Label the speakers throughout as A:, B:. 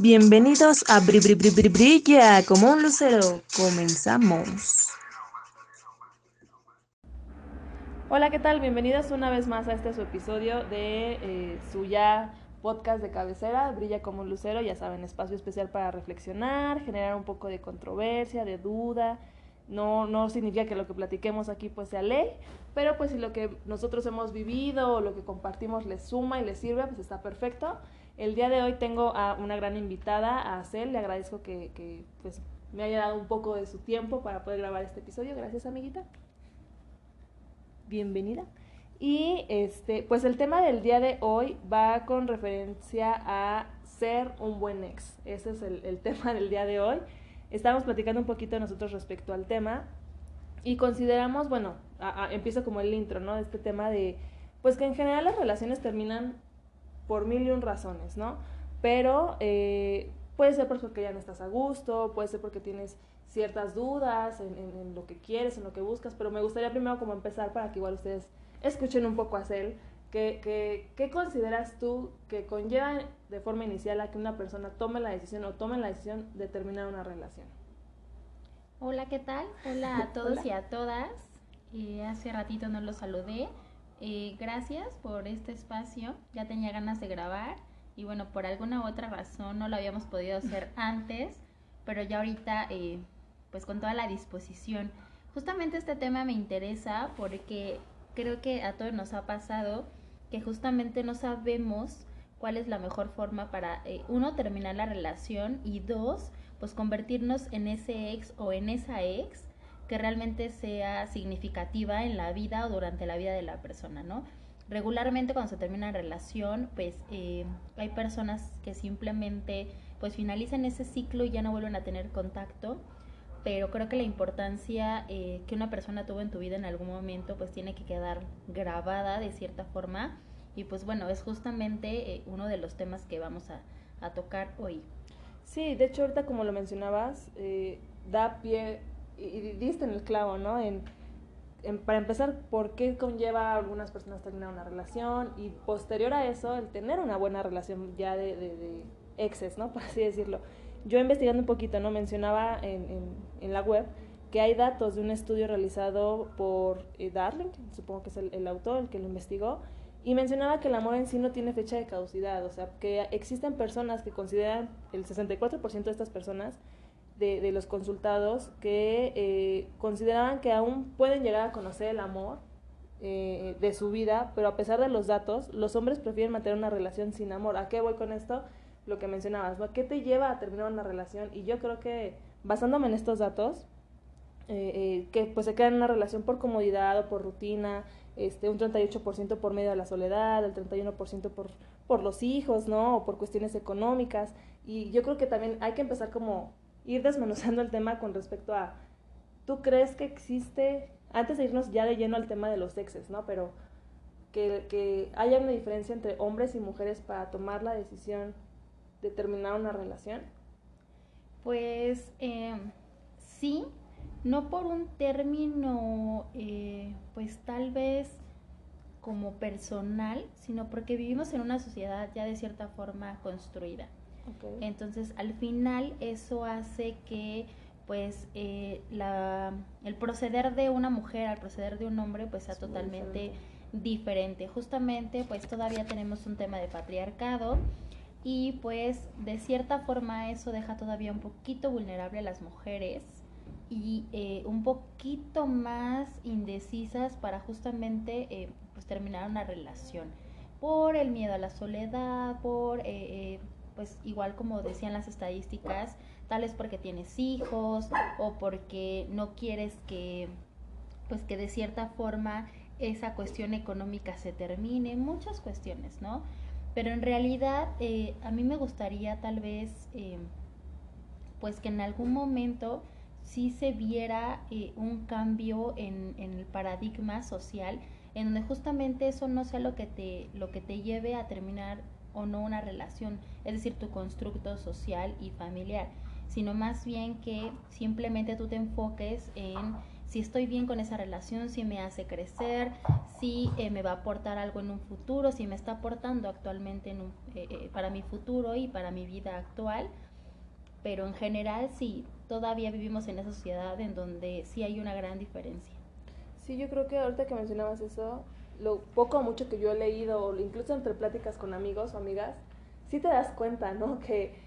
A: Bienvenidos a Bri Bri Bri Bri Brilla como un lucero. Comenzamos.
B: Hola, ¿qué tal? Bienvenidos una vez más a este su episodio de eh, su ya podcast de cabecera, Brilla como un lucero, ya saben, espacio especial para reflexionar, generar un poco de controversia, de duda. No, no significa que lo que platiquemos aquí pues sea ley, pero pues si lo que nosotros hemos vivido o lo que compartimos les suma y les sirve, pues está perfecto. El día de hoy tengo a una gran invitada, a Cel, le agradezco que, que pues, me haya dado un poco de su tiempo para poder grabar este episodio. Gracias, amiguita. Bienvenida. Y este, pues el tema del día de hoy va con referencia a ser un buen ex. Ese es el, tema del día de hoy. Estábamos platicando un poquito nosotros respecto al tema y consideramos, bueno, empiezo como el intro, ¿no? De este tema de, pues que en general las relaciones terminan por mil y un razones, ¿no? Pero eh, puede ser porque ya no estás a gusto, puede ser porque tienes ciertas dudas en, en, en, lo que quieres, en lo que buscas, pero me gustaría primero como empezar para que igual ustedes escuchen un poco a Cel. ¿Qué, qué, qué consideras tú que conlleva de forma inicial a que una persona tome la decisión o tome la decisión de terminar una relación?
C: Hola, ¿qué tal? Hola a todos Hola. y a todas. Eh, hace ratito no los saludé. Eh, gracias por este espacio. Ya tenía ganas de grabar y bueno, por alguna u otra razón no lo habíamos podido hacer antes, pero ya ahorita, eh, pues con toda la disposición. Justamente este tema me interesa porque creo que a todos nos ha pasado que justamente no sabemos cuál es la mejor forma para, eh, uno, terminar la relación y dos, pues convertirnos en ese ex o en esa ex que realmente sea significativa en la vida o durante la vida de la persona, ¿no? Regularmente cuando se termina una relación, pues eh, hay personas que simplemente pues finalizan ese ciclo y ya no vuelven a tener contacto, pero creo que la importancia eh, que una persona tuvo en tu vida en algún momento pues tiene que quedar grabada de cierta forma y pues bueno, es justamente eh, uno de los temas que vamos a, a, tocar hoy.
B: Sí, de hecho ahorita como lo mencionabas, eh, da pie y diste en el clavo, ¿no? En, para empezar, ¿por qué conlleva a algunas personas terminar una relación? Y posterior a eso, el tener una buena relación ya de, de, exes, ¿no? Por así decirlo. Yo investigando un poquito, ¿no? Mencionaba en, en, en la web que hay datos de un estudio realizado por eh, Darling, supongo que es el, el autor, el que lo investigó, y mencionaba que el amor en sí no tiene fecha de caducidad, o sea, que existen personas que consideran, el 64% de estas personas, de, de los consultados que eh, consideraban que aún pueden llegar a conocer el amor eh, de su vida, pero a pesar de los datos, los hombres prefieren mantener una relación sin amor. ¿A qué voy con esto? Lo que mencionabas, ¿no? ¿Qué te lleva a terminar una relación? Y yo creo que, basándome en estos datos, eh, que pues se queda en una relación por comodidad o por rutina, este, un 38% por medio de la soledad, el 31% por, por los hijos, ¿no? O por cuestiones económicas. Y yo creo que también hay que empezar como ir desmenuzando el tema con respecto a, ¿tú crees que existe, antes de irnos ya de lleno al tema de los sexes, ¿no? Pero que, que haya una diferencia entre hombres y mujeres para tomar la decisión de terminar una relación?
C: Pues eh, sí, no por un término, eh, pues tal vez como personal, sino porque vivimos en una sociedad ya de cierta forma construida. Okay. Entonces, al final eso hace que pues eh, la, el proceder de una mujer al proceder de un hombre pues sea totalmente diferente. Justamente pues todavía tenemos un tema de patriarcado y pues de cierta forma eso deja todavía un poquito vulnerable a las mujeres y eh, un poquito más indecisas para justamente eh, pues terminar una relación por el miedo a la soledad, por eh, pues igual como decían las estadísticas, tal vez porque tienes hijos o porque no quieres que, pues que de cierta forma esa cuestión económica se termine, muchas cuestiones, ¿no? Pero en realidad eh, a mí me gustaría tal vez, eh, pues que en algún momento sí se viera eh, un cambio en, en el paradigma social, en donde justamente eso no sea lo que te, lo que te lleve a terminar o no una relación, es decir, tu constructo social y familiar, sino más bien que simplemente tú te enfoques en si estoy bien con esa relación, si me hace crecer, si eh, me va a aportar algo en un futuro, si me está aportando actualmente en eh, eh, para mi futuro y para mi vida actual. Pero en general sí, todavía vivimos en esa sociedad en donde sí hay una gran diferencia.
B: Sí, yo creo que ahorita que mencionabas eso, lo poco o mucho que yo he leído, incluso entre pláticas con amigos o amigas, sí te das cuenta, ¿no? Que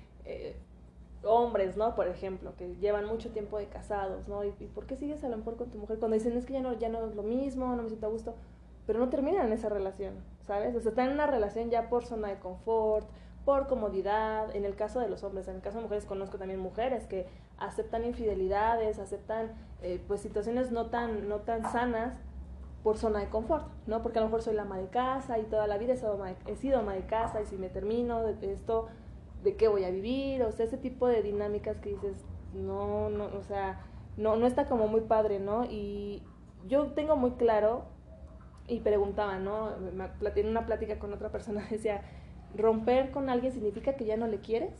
B: hombres, ¿no? Por ejemplo, que llevan mucho tiempo de casados, ¿no? ¿Y, por qué sigues a lo mejor con tu mujer? Cuando dicen, es que ya no, ya no es lo mismo, no me siento a gusto, pero no terminan esa relación, ¿sabes? O sea, están en una relación ya por zona de confort, por comodidad, en el caso de los hombres, en el caso de mujeres conozco también mujeres que aceptan infidelidades, aceptan eh, pues situaciones no tan, no tan sanas por zona de confort, ¿no? Porque a lo mejor soy la ama de casa y toda la vida he sido ama de, he sido ama de casa y si me termino de esto de qué voy a vivir, o sea, ese tipo de dinámicas que dices, no, no, o sea, no, no está como muy padre, ¿no? Y yo tengo muy claro, y preguntaba, ¿no? En una plática con otra persona, decía, romper con alguien significa que ya no le quieres,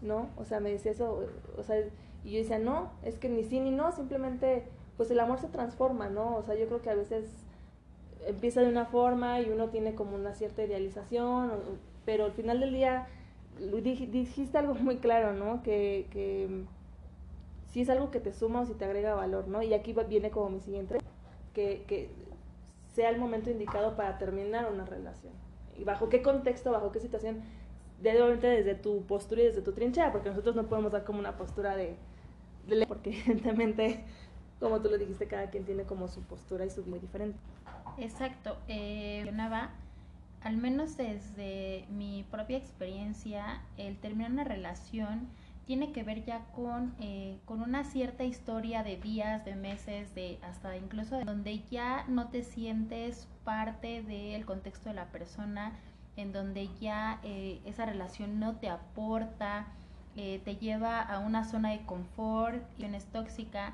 B: ¿no? O sea, me decía eso, o sea, y yo decía, no, es que ni sí ni no, simplemente, pues el amor se transforma, ¿no? O sea, yo creo que a veces empieza de una forma y uno tiene como una cierta idealización, pero al final del día dijiste algo muy claro, ¿no? Que, que si es algo que te suma o si te agrega valor, ¿no? Y aquí viene como mi siguiente, que, que sea el momento indicado para terminar una relación. ¿Y bajo qué contexto, bajo qué situación? De, obviamente desde tu postura y desde tu trinchera, porque nosotros no podemos dar como una postura de, de porque evidentemente, como tú lo dijiste, cada quien tiene como su postura y su muy diferente.
C: Exacto. Eh, al menos desde mi propia experiencia, el terminar una relación tiene que ver ya con, eh, con una cierta historia de días, de meses, de hasta incluso de donde ya no te sientes parte del contexto de la persona, en donde ya eh, esa relación no te aporta, eh, te lleva a una zona de confort, y es tóxica,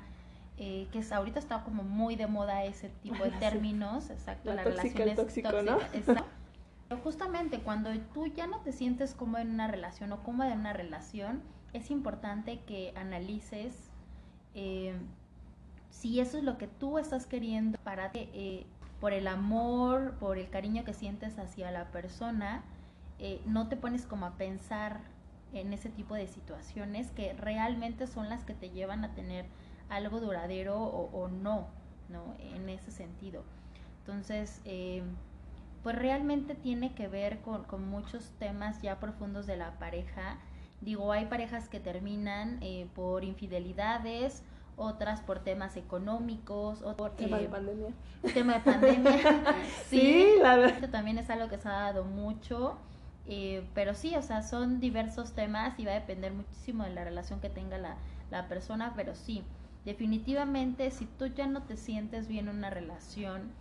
C: que es, ahorita está como muy de moda ese tipo de términos, exacto,
B: la, relación es tóxica, ¿no?
C: Pero justamente cuando tú ya no te sientes cómodo en una relación o cómoda en una relación, es importante que analices eh, si eso es lo que tú estás queriendo para que eh, por el amor, por el cariño que sientes hacia la persona, eh, no te pones como a pensar en ese tipo de situaciones que realmente son las que te llevan a tener algo duradero o, o no, ¿no? En ese sentido. Entonces, pues realmente tiene que ver con, muchos temas ya profundos de la pareja. Digo, hay parejas que terminan eh, por infidelidades, otras por temas económicos,
B: otro tema de eh, pandemia.
C: Tema de pandemia.
B: sí, la verdad.
C: También es algo que se ha dado mucho. Eh, pero sí, o sea, son diversos temas y va a depender muchísimo de la relación que tenga la, la persona, pero sí, definitivamente si tú ya no te sientes bien en una relación,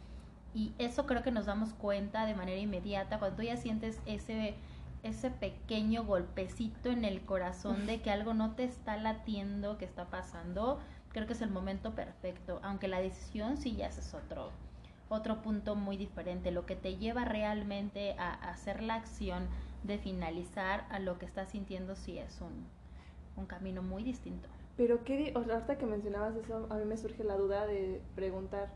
C: y eso creo que nos damos cuenta de manera inmediata cuando tú ya sientes ese, ese pequeño golpecito en el corazón de que algo no te está latiendo, que está pasando, creo que es el momento perfecto, aunque la decisión sí ya es otro, otro punto muy diferente, lo que te lleva realmente a, hacer la acción de finalizar a lo que estás sintiendo sí es un, un camino muy distinto.
B: Pero qué, ahorita que mencionabas eso, a mí me surge la duda de preguntar,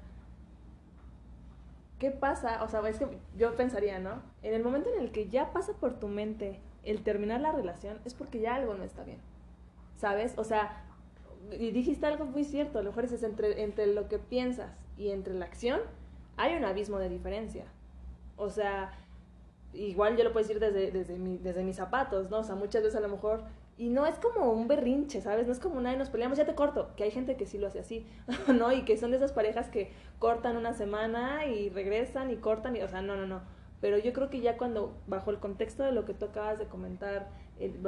B: ¿qué pasa? O sea, es que yo pensaría, ¿no? En el momento en el que ya pasa por tu mente el terminar la relación, es porque ya algo no está bien. ¿Sabes? O sea, y dijiste algo muy cierto, a lo mejor es entre, entre lo que piensas y entre la acción, hay un abismo de diferencia. O sea, igual yo lo puedo decir desde, desde, mi, desde mis zapatos, ¿no? O sea, muchas veces a lo mejor y no es como un berrinche, ¿sabes? No es como una y nos peleamos, ya te corto. Que hay gente que sí lo hace así, ¿no? Y que son de esas parejas que cortan una semana y regresan y cortan y, o sea, no, no, no. Pero yo creo que ya cuando, bajo el contexto de lo que tú acabas de comentar,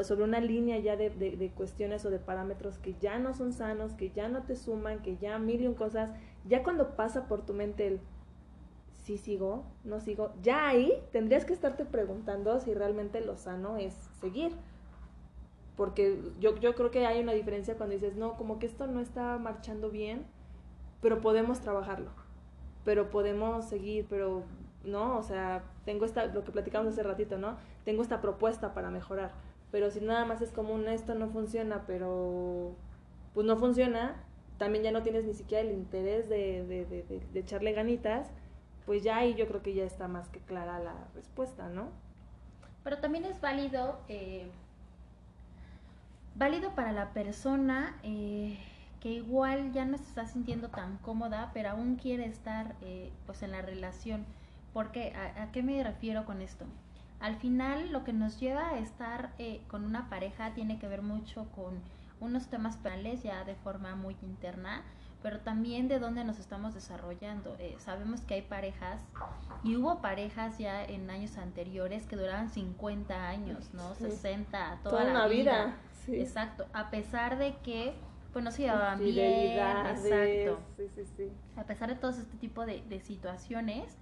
B: sobre una línea ya de, de, cuestiones o de parámetros que ya no son sanos, que ya no te suman, que ya mil y un cosas, ya cuando pasa por tu mente el sí sigo, no sigo, ya ahí tendrías que estarte preguntando si realmente lo sano es seguir porque yo, yo creo que hay una diferencia cuando dices, no, como que esto no está marchando bien, pero podemos trabajarlo, pero podemos seguir, pero no, o sea, tengo esta, lo que platicamos hace ratito, ¿no? Tengo esta propuesta para mejorar, pero si nada más es como un esto no funciona, pero pues no funciona, también ya no tienes ni siquiera el interés de, de, de, de echarle ganitas, pues ya ahí yo creo que ya está más que clara la respuesta, ¿no?
C: Pero también es válido, eh, válido para la persona eh, que igual ya no se está sintiendo tan cómoda, pero aún quiere estar eh, pues en la relación. Porque, ¿a, ¿a, qué me refiero con esto? Al final lo que nos lleva a estar con una pareja tiene que ver mucho con unos temas penales ya de forma muy interna, pero también de dónde nos estamos desarrollando. Eh, sabemos que hay parejas, y hubo parejas ya en años anteriores que duraban 50 años, ¿no? 60, toda, la vida.
B: Sí.
C: Exacto, a pesar de que pues no se llevaban bien, exacto.
B: Sí, sí, sí.
C: A pesar de todo este tipo de, de situaciones,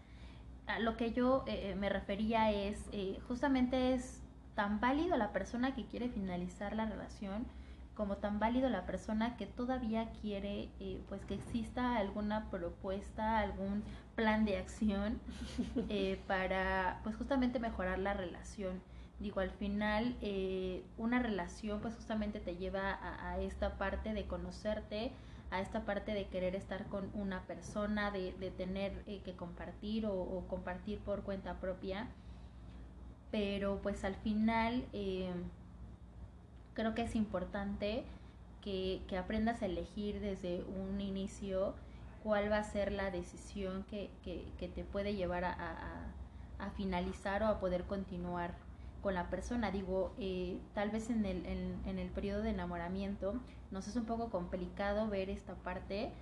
C: a lo que yo eh, eh, me refería es, eh, justamente es tan válido la persona que quiere finalizar la relación, como tan válido la persona que todavía quiere eh, pues que exista alguna propuesta, algún plan de acción eh, para pues justamente mejorar la relación. Digo, al final eh, una relación pues justamente te lleva a, esta parte de conocerte, a esta parte de querer estar con una persona, de, de tener eh, que compartir o, compartir por cuenta propia. Pero pues al final eh, creo que es importante que, aprendas a elegir desde un inicio cuál va a ser la decisión que, que, que te puede llevar a, a, finalizar o a poder continuar con la persona. Digo, eh, tal vez en el, en, en, el periodo de enamoramiento nos es un poco complicado ver esta parte,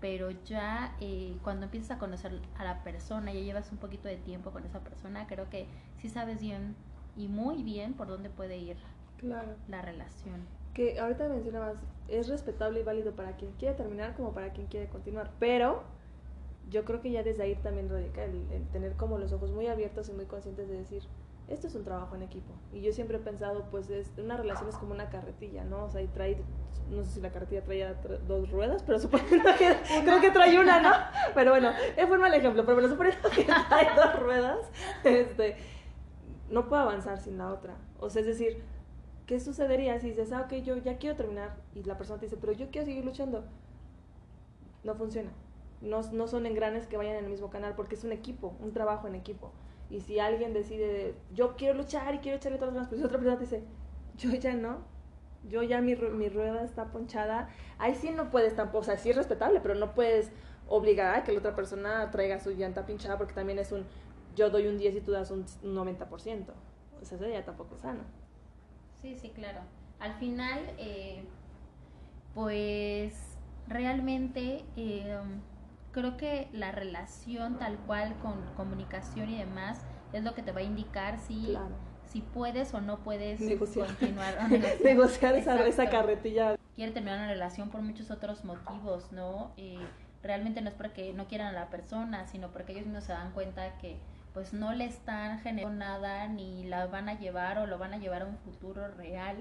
C: pero ya eh, cuando empiezas a conocer a la persona, ya llevas un poquito de tiempo con esa persona, creo que sí sabes bien y muy bien por dónde puede ir
B: claro.
C: la relación.
B: Que ahorita mencionabas, es respetable y válido para quien quiere terminar como para quien quiere continuar, pero yo creo que ya desde ahí también radica el, el, tener como los ojos muy abiertos y muy conscientes de decir, esto es un trabajo en equipo. Y yo siempre he pensado, pues es, una relación es como una carretilla, ¿no? O sea, y trae, no sé si la carretilla traía dos ruedas, pero suponiendo que, creo que trae una, ¿no? Pero bueno, fue un mal ejemplo, pero bueno, suponiendo que trae dos ruedas, este, no puedo avanzar sin la otra. O sea, es decir, ¿qué sucedería si dices, ah, ok, yo ya quiero terminar? Y la persona te dice, pero yo quiero seguir luchando. No funciona. No, no son engranes que vayan en el mismo canal porque es un equipo, un trabajo en equipo. Y si alguien decide, yo quiero luchar y quiero echarle todas las ganas, pues otra persona dice, yo ya no, yo ya mi, mi rueda está ponchada. Ahí sí no puedes tampoco, o sea, sí es respetable, pero no puedes obligar a que la otra persona traiga su llanta pinchada porque también es un, yo doy un 10 y tú das un 90%. O sea, eso ya tampoco es sano.
C: Sí, sí, claro. Al final, eh, pues realmente eh, creo que la relación tal cual con comunicación y demás es lo que te va a indicar si,
B: claro.
C: si puedes o no puedes
B: negociar.
C: continuar.
B: O negociar, negociar esa, esa, carretilla.
C: Quiere terminar una relación por muchos otros motivos, ¿no? Eh, realmente no es porque no quieran a la persona, sino porque ellos mismos se dan cuenta que pues no le están generando nada ni la van a llevar o lo van a llevar a un futuro real,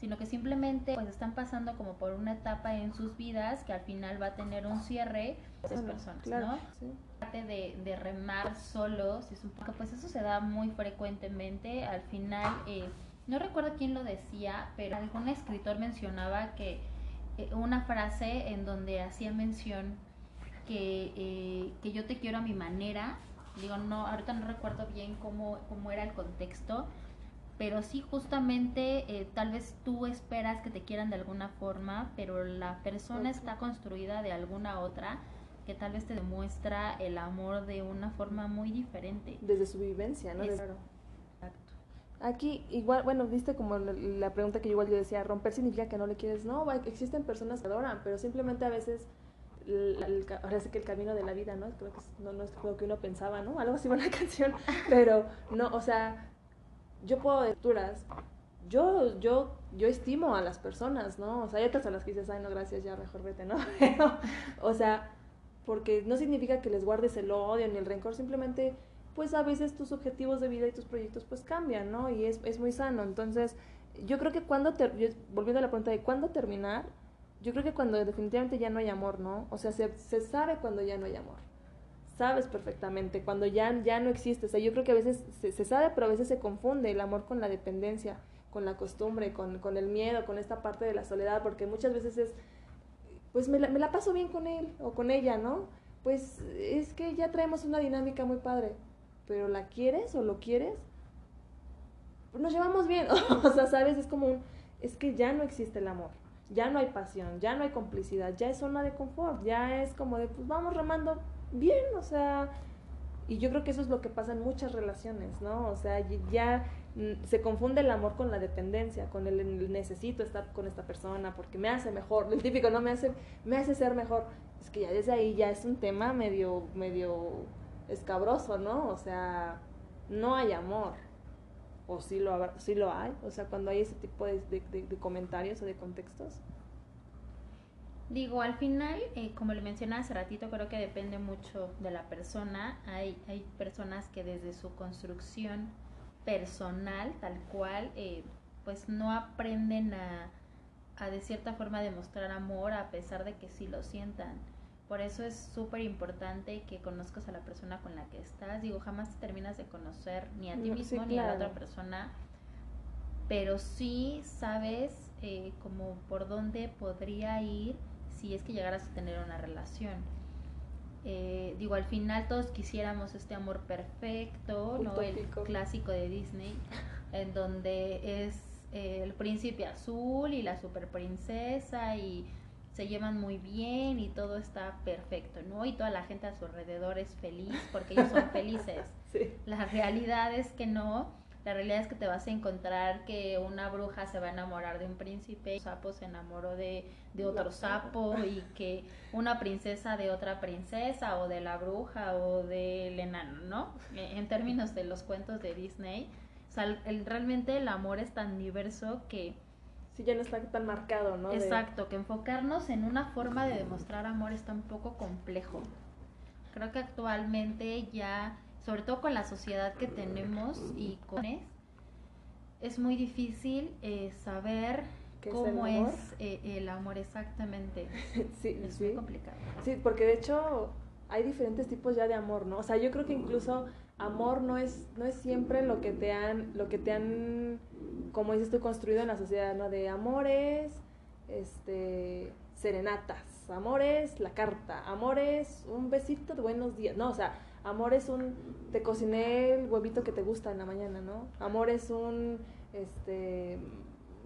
C: sino que simplemente pues están pasando como por una etapa en sus vidas que al final va a tener un cierre esas personas,
B: claro,
C: ¿no?
B: Sí.
C: De, de, remar solos, es un poco, pues eso se da muy frecuentemente, al final, eh, no recuerdo quién lo decía, pero algún escritor mencionaba que eh, una frase en donde hacía mención que, eh, que yo te quiero a mi manera, digo, no, ahorita no recuerdo bien cómo, cómo era el contexto, pero sí justamente eh, tal vez tú esperas que te quieran de alguna forma, pero la persona está construida de alguna otra que tal vez te demuestra el amor de una forma muy diferente.
B: Desde su vivencia, ¿no?
C: Es,
B: Desde...
C: Exacto.
B: Aquí, igual, bueno, viste como la pregunta que igual yo decía, romper significa que no le quieres. No, existen personas que adoran, pero simplemente a veces ahora sí que el camino de la vida, ¿no? Creo que es, no, no es lo que uno pensaba, ¿no? Algo así una canción, pero no, o sea, yo puedo lecturas, yo, yo, yo estimo a las personas, ¿no? O sea, hay otras a las que dices, ay, no, gracias, ya mejor vete, ¿no? O sea, porque no significa que les guardes el odio ni el rencor, simplemente, pues a veces tus objetivos de vida y tus proyectos pues cambian, ¿no? Y es, es muy sano. Entonces, yo creo que cuando, ter yo, volviendo a la pregunta de cuándo terminar, yo creo que cuando definitivamente ya no hay amor, ¿no? O sea, se, se sabe cuando ya no hay amor. Sabes perfectamente, cuando ya, ya no existe. O sea, yo creo que a veces se, sabe, pero a veces se confunde el amor con la dependencia, con la costumbre, con, con el miedo, con esta parte de la soledad, porque muchas veces es pues me la, me la paso bien con él o con ella, ¿no? Pues es que ya traemos una dinámica muy padre, pero ¿la quieres o lo quieres? Nos llevamos bien, o sea, ¿sabes? Es como un, es que ya no existe el amor, ya no hay pasión, ya no hay complicidad, ya es zona de confort, ya es como de, pues vamos remando bien, o sea, y yo creo que eso es lo que pasa en muchas relaciones, ¿no? O sea, ya mm, se confunde el amor con la dependencia, con el, necesito estar con esta persona porque me hace mejor, el típico no me hace me hace ser mejor. Es que ya desde ahí ya es un tema medio medio escabroso, ¿no? O sea, no hay amor. O sí lo, sí lo hay, o sea, cuando hay ese tipo de comentarios o de contextos.
C: Digo, al final, eh, como le mencioné hace ratito, creo que depende mucho de la persona. Hay, hay personas que desde su construcción personal, tal cual, eh, pues no aprenden a, a de cierta forma demostrar amor a pesar de que sí lo sientan. Por eso es súper importante que conozcas a la persona con la que estás. Digo, jamás te terminas de conocer ni a ti mismo ni a la otra persona, pero sí sabes eh, como por dónde podría ir si es que llegaras a tener una relación. Eh, digo, al final todos quisiéramos este amor perfecto, ¿no? El clásico de Disney, en donde es eh, el príncipe azul y la super princesa y se llevan muy bien y todo está perfecto, ¿no? Y toda la gente a su alrededor es feliz porque ellos son felices. La realidad es que no la realidad es que te vas a encontrar que una bruja se va a enamorar de un príncipe, un sapo se enamoró de, otro sapo y que una princesa de otra princesa o de la bruja o del enano, ¿no? En términos de los cuentos de Disney, o sea, el, realmente el amor es tan diverso que...
B: Sí, ya no está tan marcado, ¿no?
C: Exacto, que enfocarnos en una forma de demostrar amor está un poco complejo. Creo que actualmente ya sobre todo con la sociedad que tenemos y con es muy difícil eh, saber cómo es, eh, el amor exactamente.
B: sí,
C: es muy complicado.
B: Sí, porque de hecho hay diferentes tipos ya de amor, ¿no? O sea, yo creo que incluso amor no es no es siempre lo que te han lo que te han como dices tú construido en la sociedad, ¿no? De amores, este serenatas, amores, la carta, amores, un besito de buenos días. No, o sea, Amor es un, te cociné el huevito que te gusta en la mañana, ¿no? Amor es un, este,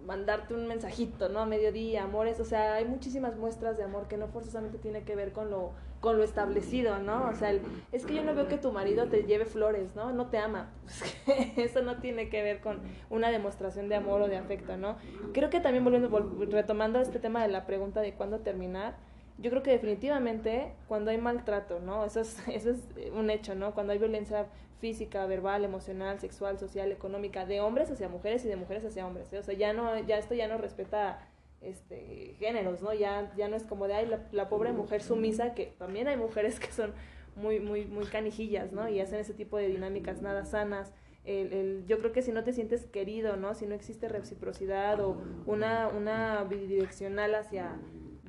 B: mandarte un mensajito, ¿no? A mediodía, amores, o sea, hay muchísimas muestras de amor que no forzosamente tiene que ver con lo, con lo establecido, ¿no? O sea, es que yo no veo que tu marido te lleve flores, ¿no? No te ama. eso no tiene que ver con una demostración de amor o de afecto, ¿no? Creo que también volviendo, retomando este tema de la pregunta de cuándo terminar, yo creo que definitivamente cuando hay maltrato, ¿no? Eso es, eso es un hecho, ¿no? Cuando hay violencia física, verbal, emocional, sexual, social, económica, de hombres hacia mujeres y de mujeres hacia hombres, ¿eh? O sea, ya no, ya esto ya no respeta este géneros, ¿no? Ya, ya no es como de ay la, pobre mujer sumisa, que también hay mujeres que son muy, muy, muy canijillas, ¿no? Y hacen ese tipo de dinámicas nada sanas. El, el, yo creo que si no te sientes querido, ¿no? Si no existe reciprocidad o una, una bidireccional hacia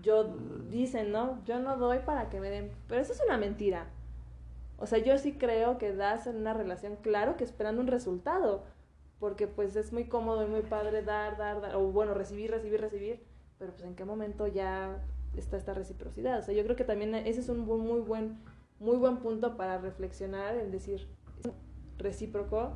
B: yo dicen, ¿no? Yo no doy para que me den, pero eso es una mentira. O sea, yo sí creo que das en una relación, claro que esperando un resultado, porque pues es muy cómodo y muy padre dar, dar, dar, o bueno, recibir, recibir, recibir, pero pues en qué momento ya está esta reciprocidad. O sea, yo creo que también ese es un muy buen, muy buen punto para reflexionar, en decir, recíproco,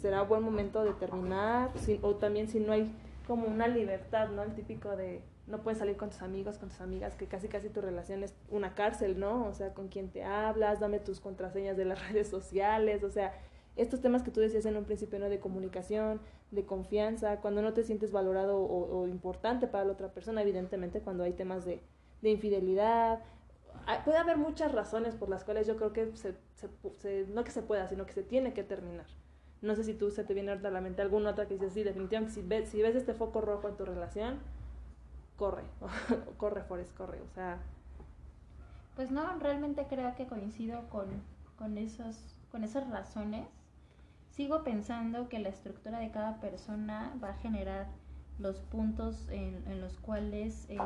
B: será buen momento de terminar, o también si no hay como una libertad, ¿no? El típico de no puedes salir con tus amigos, con tus amigas, que casi casi tu relación es una cárcel, ¿no? O sea, con quién te hablas, dame tus contraseñas de las redes sociales, o sea, estos temas que tú decías en un principio, ¿no? De comunicación, de confianza, cuando no te sientes valorado o, importante para la otra persona, evidentemente cuando hay temas de, de infidelidad. puede haber muchas razones por las cuales yo creo que se, no que se pueda, sino que se tiene que terminar. No sé si tú se te viene a la mente alguna otra que dices, sí, definitivamente, si si ves este foco rojo en tu relación, corre, corre Forrest, corre, o sea...
C: Pues no, realmente creo que coincido con, con, esos, con esas razones. Sigo pensando que la estructura de cada persona va a generar los puntos en, los cuales eh,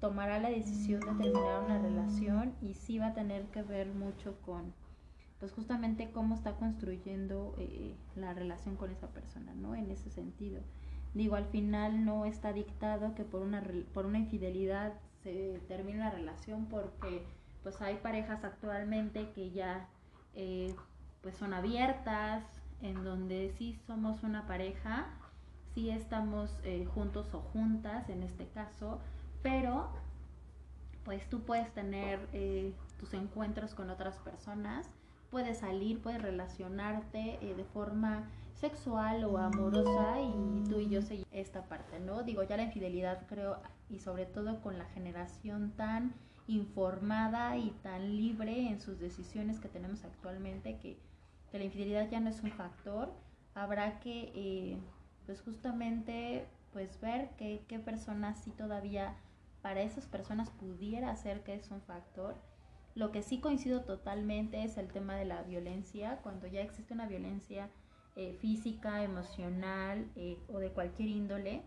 C: tomará la decisión de terminar una relación y sí va a tener que ver mucho con, pues justamente cómo está construyendo eh, la relación con esa persona, ¿no? En ese sentido. Digo, al final no está dictado que por una, por una infidelidad se termine la relación porque pues hay parejas actualmente que ya eh, pues son abiertas, en donde sí somos una pareja, sí estamos eh, juntos o juntas en este caso, pero pues tú puedes tener eh, tus encuentros con otras personas, puedes salir, puedes relacionarte de forma sexual o amorosa y tú y yo seguimos esta parte, ¿no? Digo, ya la infidelidad creo, y sobre todo con la generación tan informada y tan libre en sus decisiones que tenemos actualmente, que, la infidelidad ya no es un factor, habrá que, eh, pues justamente, pues ver qué, qué personas sí todavía para esas personas pudiera ser que es un factor. Lo que sí coincido totalmente es el tema de la violencia, cuando ya existe una violencia eh, física, emocional eh, o de cualquier índole,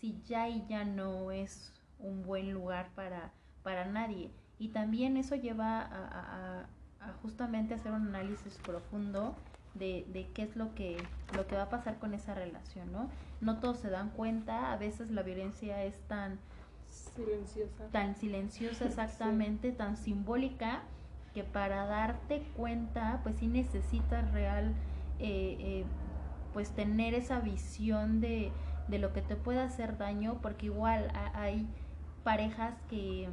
C: si ya y ya no es un buen lugar para, para nadie. Y también eso lleva a, justamente hacer un análisis profundo de, de, qué es lo que, lo que va a pasar con esa relación, ¿no? No todos se dan cuenta, a veces la violencia es tan
B: silenciosa,
C: tan silenciosa exactamente, tan simbólica, que para darte cuenta, pues sí necesitas real eh, eh, pues tener esa visión de, de, lo que te puede hacer daño, porque igual hay parejas que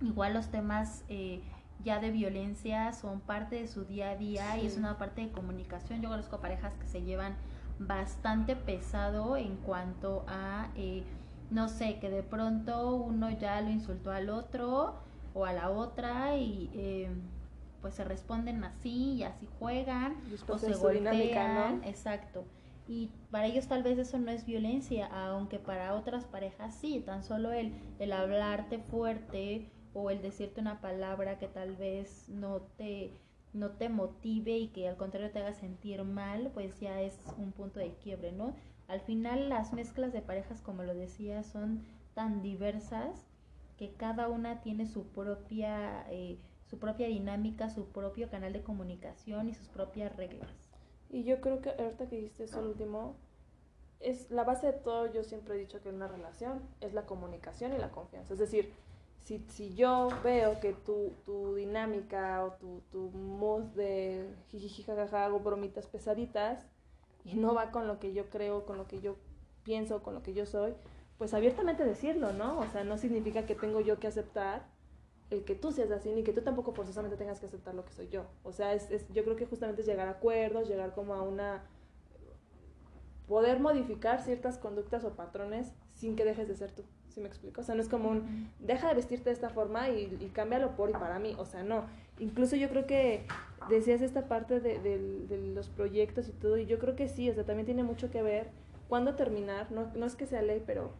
C: igual los temas eh, ya de violencia son parte de su día a día y es una parte de comunicación. Yo conozco parejas que se llevan bastante pesado en cuanto a, no sé, que de pronto uno ya lo insultó al otro o a la otra y pues se responden así y así juegan o se golpean, exacto. Y para ellos tal vez eso no es violencia, aunque para otras parejas sí, tan solo el, el hablarte fuerte o el decirte una palabra que tal vez no te, no te motive y que al contrario te haga sentir mal, pues ya es un punto de quiebre, ¿no? Al final las mezclas de parejas, como lo decía, son tan diversas que cada una tiene su propia... Eh, su propia dinámica, su propio canal de comunicación y sus propias reglas.
B: Y yo creo que ahorita que dijiste eso último, es la base de todo, yo siempre he dicho que en una relación es la comunicación y la confianza. Es decir, si, si yo veo que tu, tu dinámica o tu, tu mood de jiji jajaja, hago bromitas pesaditas y no va con lo que yo creo, con lo que yo pienso, con lo que yo soy, pues abiertamente decirlo, ¿no? O sea, no significa que tengo yo que aceptar el que tú seas así, ni que tú tampoco forzosamente tengas que aceptar lo que soy yo. O sea, es, es, yo creo que justamente es llegar a acuerdos, llegar como a una... poder modificar ciertas conductas o patrones sin que dejes de ser tú. ¿Sí me explico? O sea, no es como un, deja de vestirte de esta forma y, y cámbialo por y para mí. O sea, no. Incluso yo creo que decías esta parte de, de, los proyectos y todo, y yo creo que sí, o sea, también tiene mucho que ver cuándo terminar. No, no es que sea ley, pero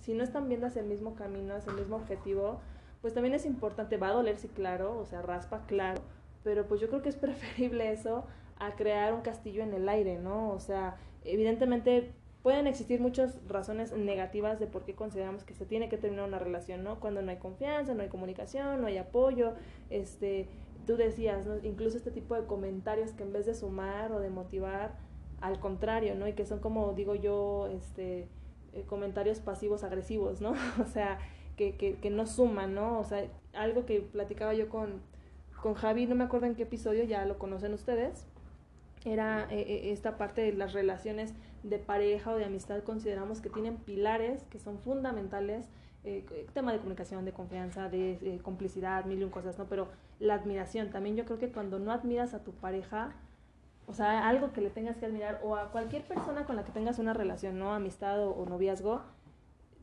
B: si no están viendo hacia el mismo camino, hacia el mismo objetivo, pues también es importante, va a doler, sí, claro, o sea, raspa, claro, pero pues yo creo que es preferible eso a crear un castillo en el aire, ¿no? O sea, evidentemente pueden existir muchas razones negativas de por qué consideramos que se tiene que terminar una relación, ¿no? Cuando no hay confianza, no hay comunicación, no hay apoyo, este, tú decías, ¿no? Incluso este tipo de comentarios que en vez de sumar o de motivar, al contrario, ¿no? Y que son como digo yo, este, eh, comentarios pasivos agresivos, ¿no? o sea, que, que, que no suman, ¿no? O sea, algo que platicaba yo con, con Javi, no me acuerdo en qué episodio, ya lo conocen ustedes, era eh, eh, esta parte de las relaciones de pareja o de amistad, consideramos que tienen pilares que son fundamentales, eh, tema de comunicación, de confianza, de complicidad, mil y un cosas, ¿no? Pero la admiración, también yo creo que cuando no admiras a tu pareja, o sea, algo que le tengas que admirar, o a cualquier persona con la que tengas una relación, ¿no? Amistad o, o noviazgo,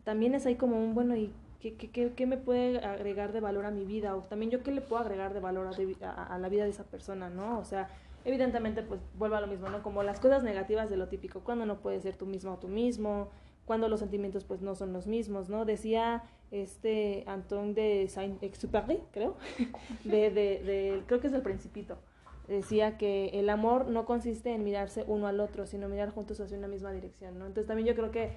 B: también es ahí como un, bueno, ¿y ¿Qué, qué, qué, me puede agregar de valor a mi vida? O también yo qué le puedo agregar de valor a, a, la vida de esa persona, ¿no? O sea, evidentemente, pues vuelvo a lo mismo, ¿no? Como las cosas negativas de lo típico, cuando no puedes ser tú mismo o tú mismo, cuando los sentimientos pues no son los mismos, ¿no? Decía este Antoine de Saint-Exupéry, creo, de, de, de, creo que es el principito, decía que el amor no consiste en mirarse uno al otro, sino mirar juntos hacia una misma dirección, ¿no? Entonces también yo creo que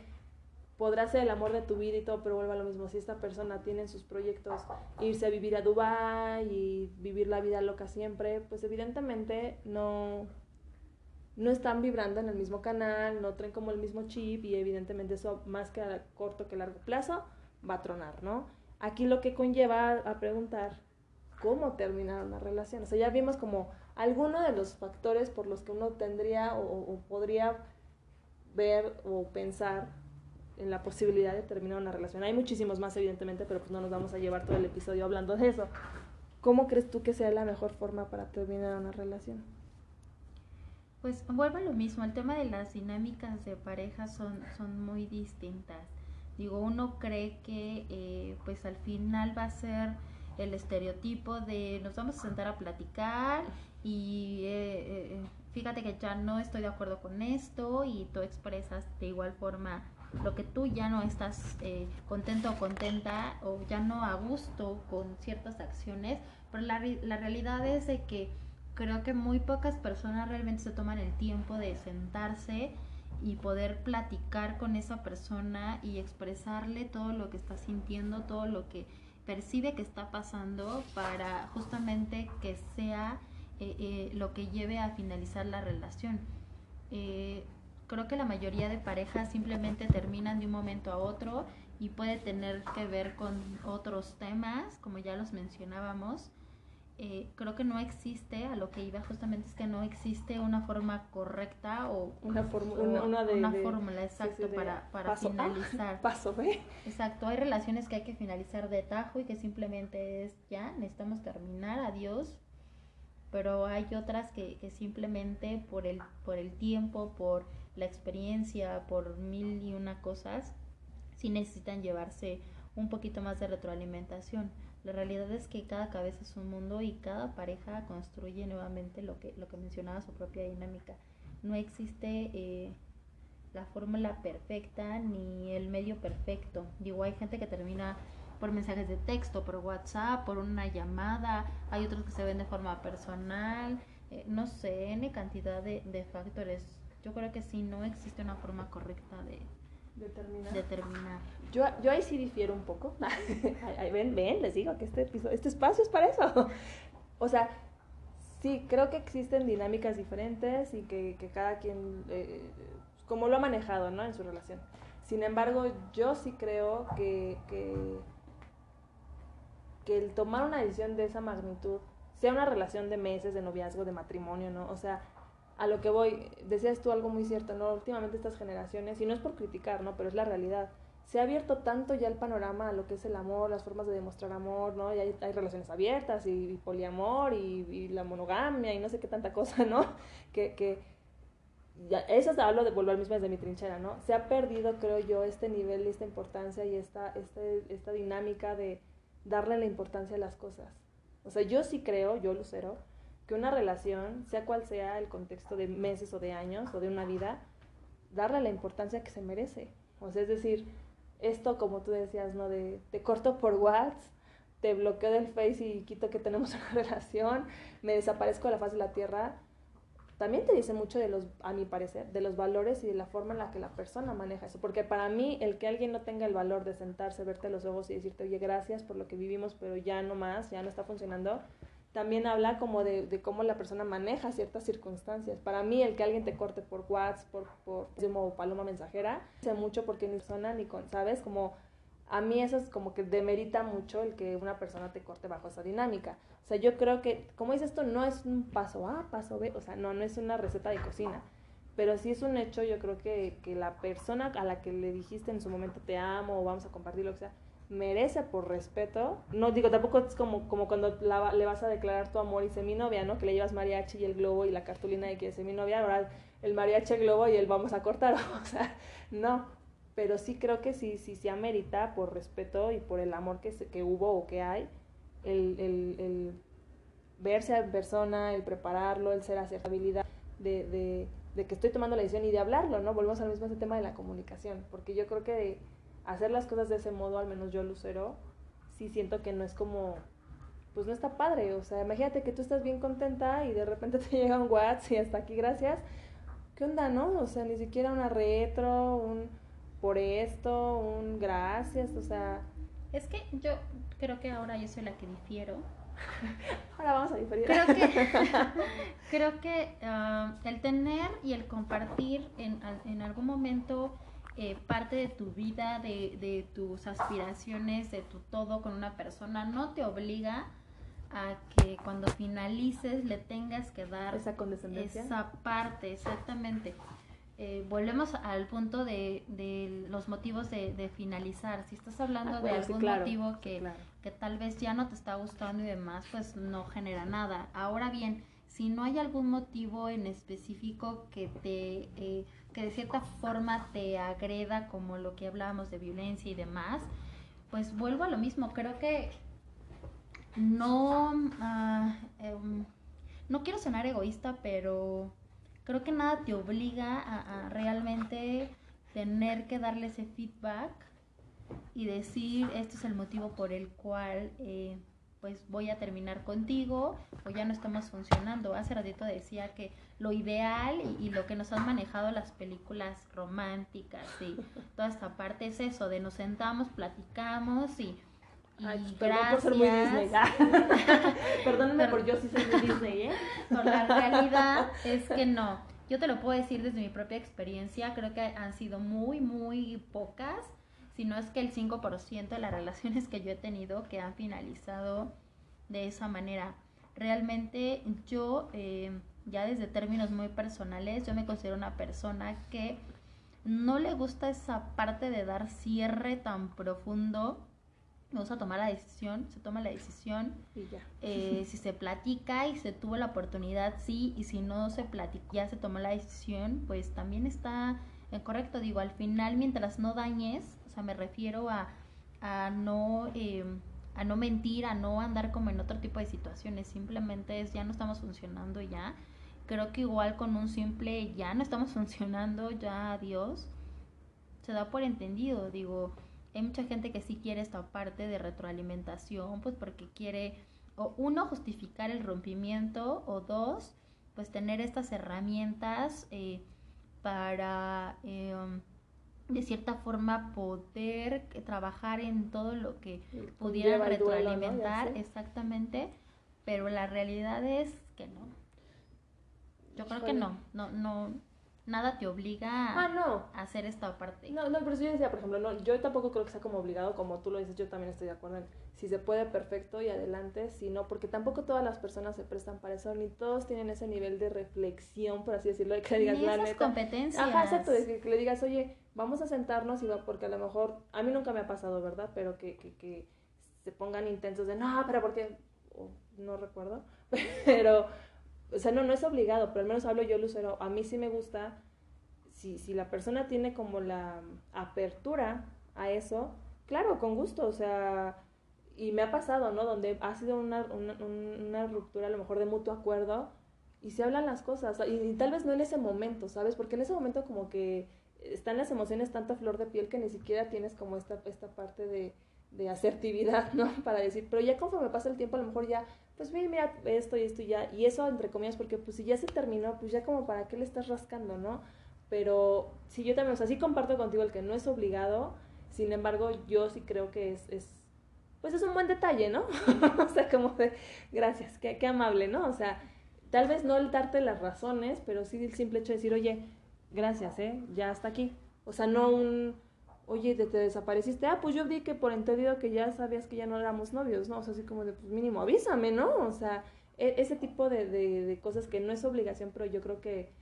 B: podrá ser el amor de tu vida y todo, pero vuelva a lo mismo. Si esta persona tiene en sus proyectos irse a vivir a Dubai y vivir la vida loca siempre, pues evidentemente no, no están vibrando en el mismo canal, no traen como el mismo chip y evidentemente eso más que a corto que a largo plazo va a tronar, ¿no? Aquí lo que conlleva a preguntar cómo terminar una relación. O sea, ya vimos como algunos de los factores por los que uno tendría o, podría ver o pensar en la posibilidad de terminar una relación. Hay muchísimos más, evidentemente, pero pues no nos vamos a llevar todo el episodio hablando de eso. ¿Cómo crees tú que sea la mejor forma para terminar una relación?
C: Pues vuelvo a lo mismo, el tema de las dinámicas de pareja son, son muy distintas. Digo, uno cree que eh, pues al final va a ser el estereotipo de nos vamos a sentar a platicar y eh, eh, fíjate que ya no estoy de acuerdo con esto y tú expresas de igual forma lo que tú ya no estás contento o contenta o ya no a gusto con ciertas acciones, pero la, la realidad es de que creo que muy pocas personas realmente se toman el tiempo de sentarse y poder platicar con esa persona y expresarle todo lo que está sintiendo, todo lo que percibe que está pasando para justamente que sea eh, eh, lo que lleve a finalizar la relación. Eh, creo que la mayoría de parejas simplemente terminan de un momento a otro y puede tener que ver con otros temas, como ya los mencionábamos, eh, creo que no existe, a lo que iba justamente es que no existe una forma correcta o
B: una, fórmula una,
C: fórmula exacta para, para finalizar.
B: paso B.
C: Exacto, hay relaciones que hay que finalizar de tajo y que simplemente es ya, necesitamos terminar, adiós. Pero hay otras que, que simplemente por el, por el tiempo, por la experiencia, por mil y una cosas, sí necesitan llevarse un poquito más de retroalimentación la realidad es que cada cabeza es un mundo y cada pareja construye nuevamente lo que, lo que mencionaba su propia dinámica. No existe eh, la fórmula perfecta ni el medio perfecto. Digo, hay gente que termina por mensajes de texto, por WhatsApp, por una llamada, hay otros que se ven de forma personal, eh, no sé, N cantidad de, de factores. Yo creo que sí, no existe una forma correcta de,
B: determinar. Yo, yo ahí sí difiero un poco. ven, ven, les digo que este, este espacio es para eso. o sea, sí, creo que existen dinámicas diferentes y que, que cada quien, eh, como lo ha manejado, ¿no? En su relación. Sin embargo, yo sí creo que, que, que el tomar una decisión de esa magnitud, sea una relación de meses, de noviazgo, de matrimonio, ¿no? O sea, a lo que voy, decías tú algo muy cierto, ¿no? Últimamente estas generaciones, y no es por criticar, ¿no? Pero es la realidad. Se ha abierto tanto ya el panorama a lo que es el amor, las formas de demostrar amor, ¿no? Y hay, relaciones abiertas y, poliamor y, la monogamia y no sé qué tanta cosa, ¿no? Que, que ya, eso hablo de volver mismo desde mi trinchera, ¿no? Se ha perdido, creo yo, este nivel, esta importancia y esta, este, esta dinámica de darle la importancia a las cosas. O sea, yo sí creo, yo Lucero, que una relación, sea cual sea el contexto de meses o de años o de una vida, darle la importancia que se merece. O sea, es decir, esto como tú decías, ¿no? De te corto por WhatsApp, te bloqueo del Face y quito que tenemos una relación, me desaparezco de la faz de la tierra, también te dice mucho de los, a mi parecer, de los valores y de la forma en la que la persona maneja eso. Porque para mí, el que alguien no tenga el valor de sentarse, verte los ojos y decirte, oye, gracias por lo que vivimos, pero ya no más, ya no está funcionando, también habla como de, cómo la persona maneja ciertas circunstancias. Para mí, el que alguien te corte por WhatsApp, por, por como paloma mensajera, sé mucho porque ni persona ni con, ¿sabes? Como a mí eso es como que demerita mucho el que una persona te corte bajo esa dinámica. O sea, yo creo que, como dices esto, no es un paso A, paso B, o sea, no, no es una receta de cocina. Pero sí es un hecho, yo creo que, que la persona a la que le dijiste en su momento te amo o vamos a compartir lo que sea, merece por respeto. No digo, tampoco es como, como cuando le vas a declarar tu amor y sé mi novia, ¿no? Que le llevas mariachi y el globo y la cartulina de que es mi novia, ahora el mariachi, el globo y el vamos a cortar. o sea, no. Pero sí creo que sí, sí, sí amerita por respeto y por el amor que, se, que hubo o que hay, el, el, el verse en persona, el prepararlo, el ser acertabilidad de, de, de que estoy tomando la decisión y de hablarlo, ¿no? Volvemos al mismo ese tema de la comunicación, porque yo creo que hacer las cosas de ese modo, al menos yo Lucero, sí siento que no es como, pues no está padre. O sea, imagínate que tú estás bien contenta y de repente te llega un WhatsApp y hasta aquí, gracias. ¿Qué onda, no? O sea, ni siquiera una retro, un por esto, un gracias, o sea...
C: Es que yo creo que ahora yo soy la que difiero.
B: ahora vamos a diferir.
C: Creo que, creo que ah, el tener y el compartir en, en algún momento eh, parte de tu vida, de, de tus aspiraciones, de tu todo con una persona, no te obliga a que cuando finalices le tengas que dar
B: Esa condescendencia.
C: esa parte, exactamente. Eh, volvemos al punto de, de los motivos de, de finalizar. Si estás hablando
B: Ah, bueno,
C: de
B: sí,
C: algún
B: claro,
C: motivo que,
B: claro.
C: que tal vez ya no te está gustando y demás, pues no genera nada. Ahora bien, si no hay algún motivo en específico que te eh, que de cierta forma te agreda, como lo que hablábamos de violencia y demás, pues vuelvo a lo mismo. Creo que no ah, em, no quiero sonar egoísta, pero creo que nada te obliga a, realmente tener que darle ese feedback y decir este es el motivo por el cual eh, pues voy a terminar contigo o ya no estamos funcionando. Hace ratito decía que lo ideal y, y lo que nos han manejado las películas románticas y toda esta parte es eso, de nos sentamos, platicamos y, y
B: Ay, perdón por ser muy Disney.
C: gracias.
B: Perdónenme por yo sí soy muy Disney, ¿eh?
C: Pero la realidad es que no. Yo te lo puedo decir desde mi propia experiencia, creo que han sido muy, muy pocas, si no es que el 5% de las relaciones que yo he tenido que han finalizado de esa manera. Realmente yo, eh, ya desde términos muy personales, yo me considero una persona que no le gusta esa parte de dar cierre tan profundo. Me gusta tomar la decisión, se toma la decisión
B: Y ya.
C: eh, si se platica y se tuvo la oportunidad, sí, y si no se platicó, ya se tomó la decisión, pues también está eh, correcto. Digo, al final, mientras no dañes, sea, me refiero a, a no... eh, a no mentir, a no andar como en otro tipo de situaciones, simplemente es ya no estamos funcionando ya. Creo que igual con un simple ya no estamos funcionando, ya adiós, se da por entendido, digo, hay mucha gente que sí quiere esta parte de retroalimentación, pues porque quiere, o uno, justificar el rompimiento, o dos, pues tener estas herramientas eh, para, eh, de cierta forma, poder trabajar en todo lo que pudieran retroalimentar, exactamente, pero la realidad es que no. Yo creo que no, no, no, nada te obliga
B: Ah,
C: a
B: no.
C: hacer esta parte.
B: No, no, pero sí yo decía, por ejemplo, no, yo tampoco creo que sea como obligado, como tú lo dices, yo también estoy de acuerdo en si se puede, perfecto y adelante, si no, porque tampoco todas las personas se prestan para eso, ni todos tienen ese nivel de reflexión, por así decirlo, de que digas
C: Ni
B: la
C: esas
B: neta.
C: competencias.
B: Ajá, exacto, de que, le digas, oye, vamos a sentarnos y va, porque a lo mejor, a mí nunca me ha pasado, ¿verdad? Pero que, que, que se pongan intensos de, no, pero porque, o no recuerdo, pero, o sea, no, no es obligado, pero al menos hablo yo, Lucero, a mí sí me gusta, si, si la persona tiene como la apertura a eso, claro, con gusto, o sea, y me ha pasado, ¿no? Donde ha sido una, una, una ruptura a lo mejor de mutuo acuerdo y se hablan las cosas, y, y tal vez no en ese momento, ¿sabes? Porque en ese momento como que están las emociones tanto a flor de piel que ni siquiera tienes como esta, esta parte de, de asertividad, ¿no? Para decir, pero ya conforme pasa el tiempo a lo mejor ya, pues mira, mira esto y esto y ya, y eso entre comillas, porque pues si ya se terminó, pues ya como para qué le estás rascando, ¿no? Pero si yo también, o sea, sí comparto contigo el que no es obligado, sin embargo, yo sí creo que es, es pues es un buen detalle, ¿no? o sea, como de, gracias, qué, qué amable, ¿no? O sea, tal vez no el darte las razones, pero sí el simple hecho de decir, oye, gracias, ¿eh? Ya hasta aquí. O sea, no un, oye, te, te desapareciste. Ah, pues yo vi que por entendido que ya sabías que ya no éramos novios, ¿no? O sea, así como de, pues mínimo, avísame, ¿no? O sea, e- ese tipo de, de, de cosas que no es obligación, pero yo creo que,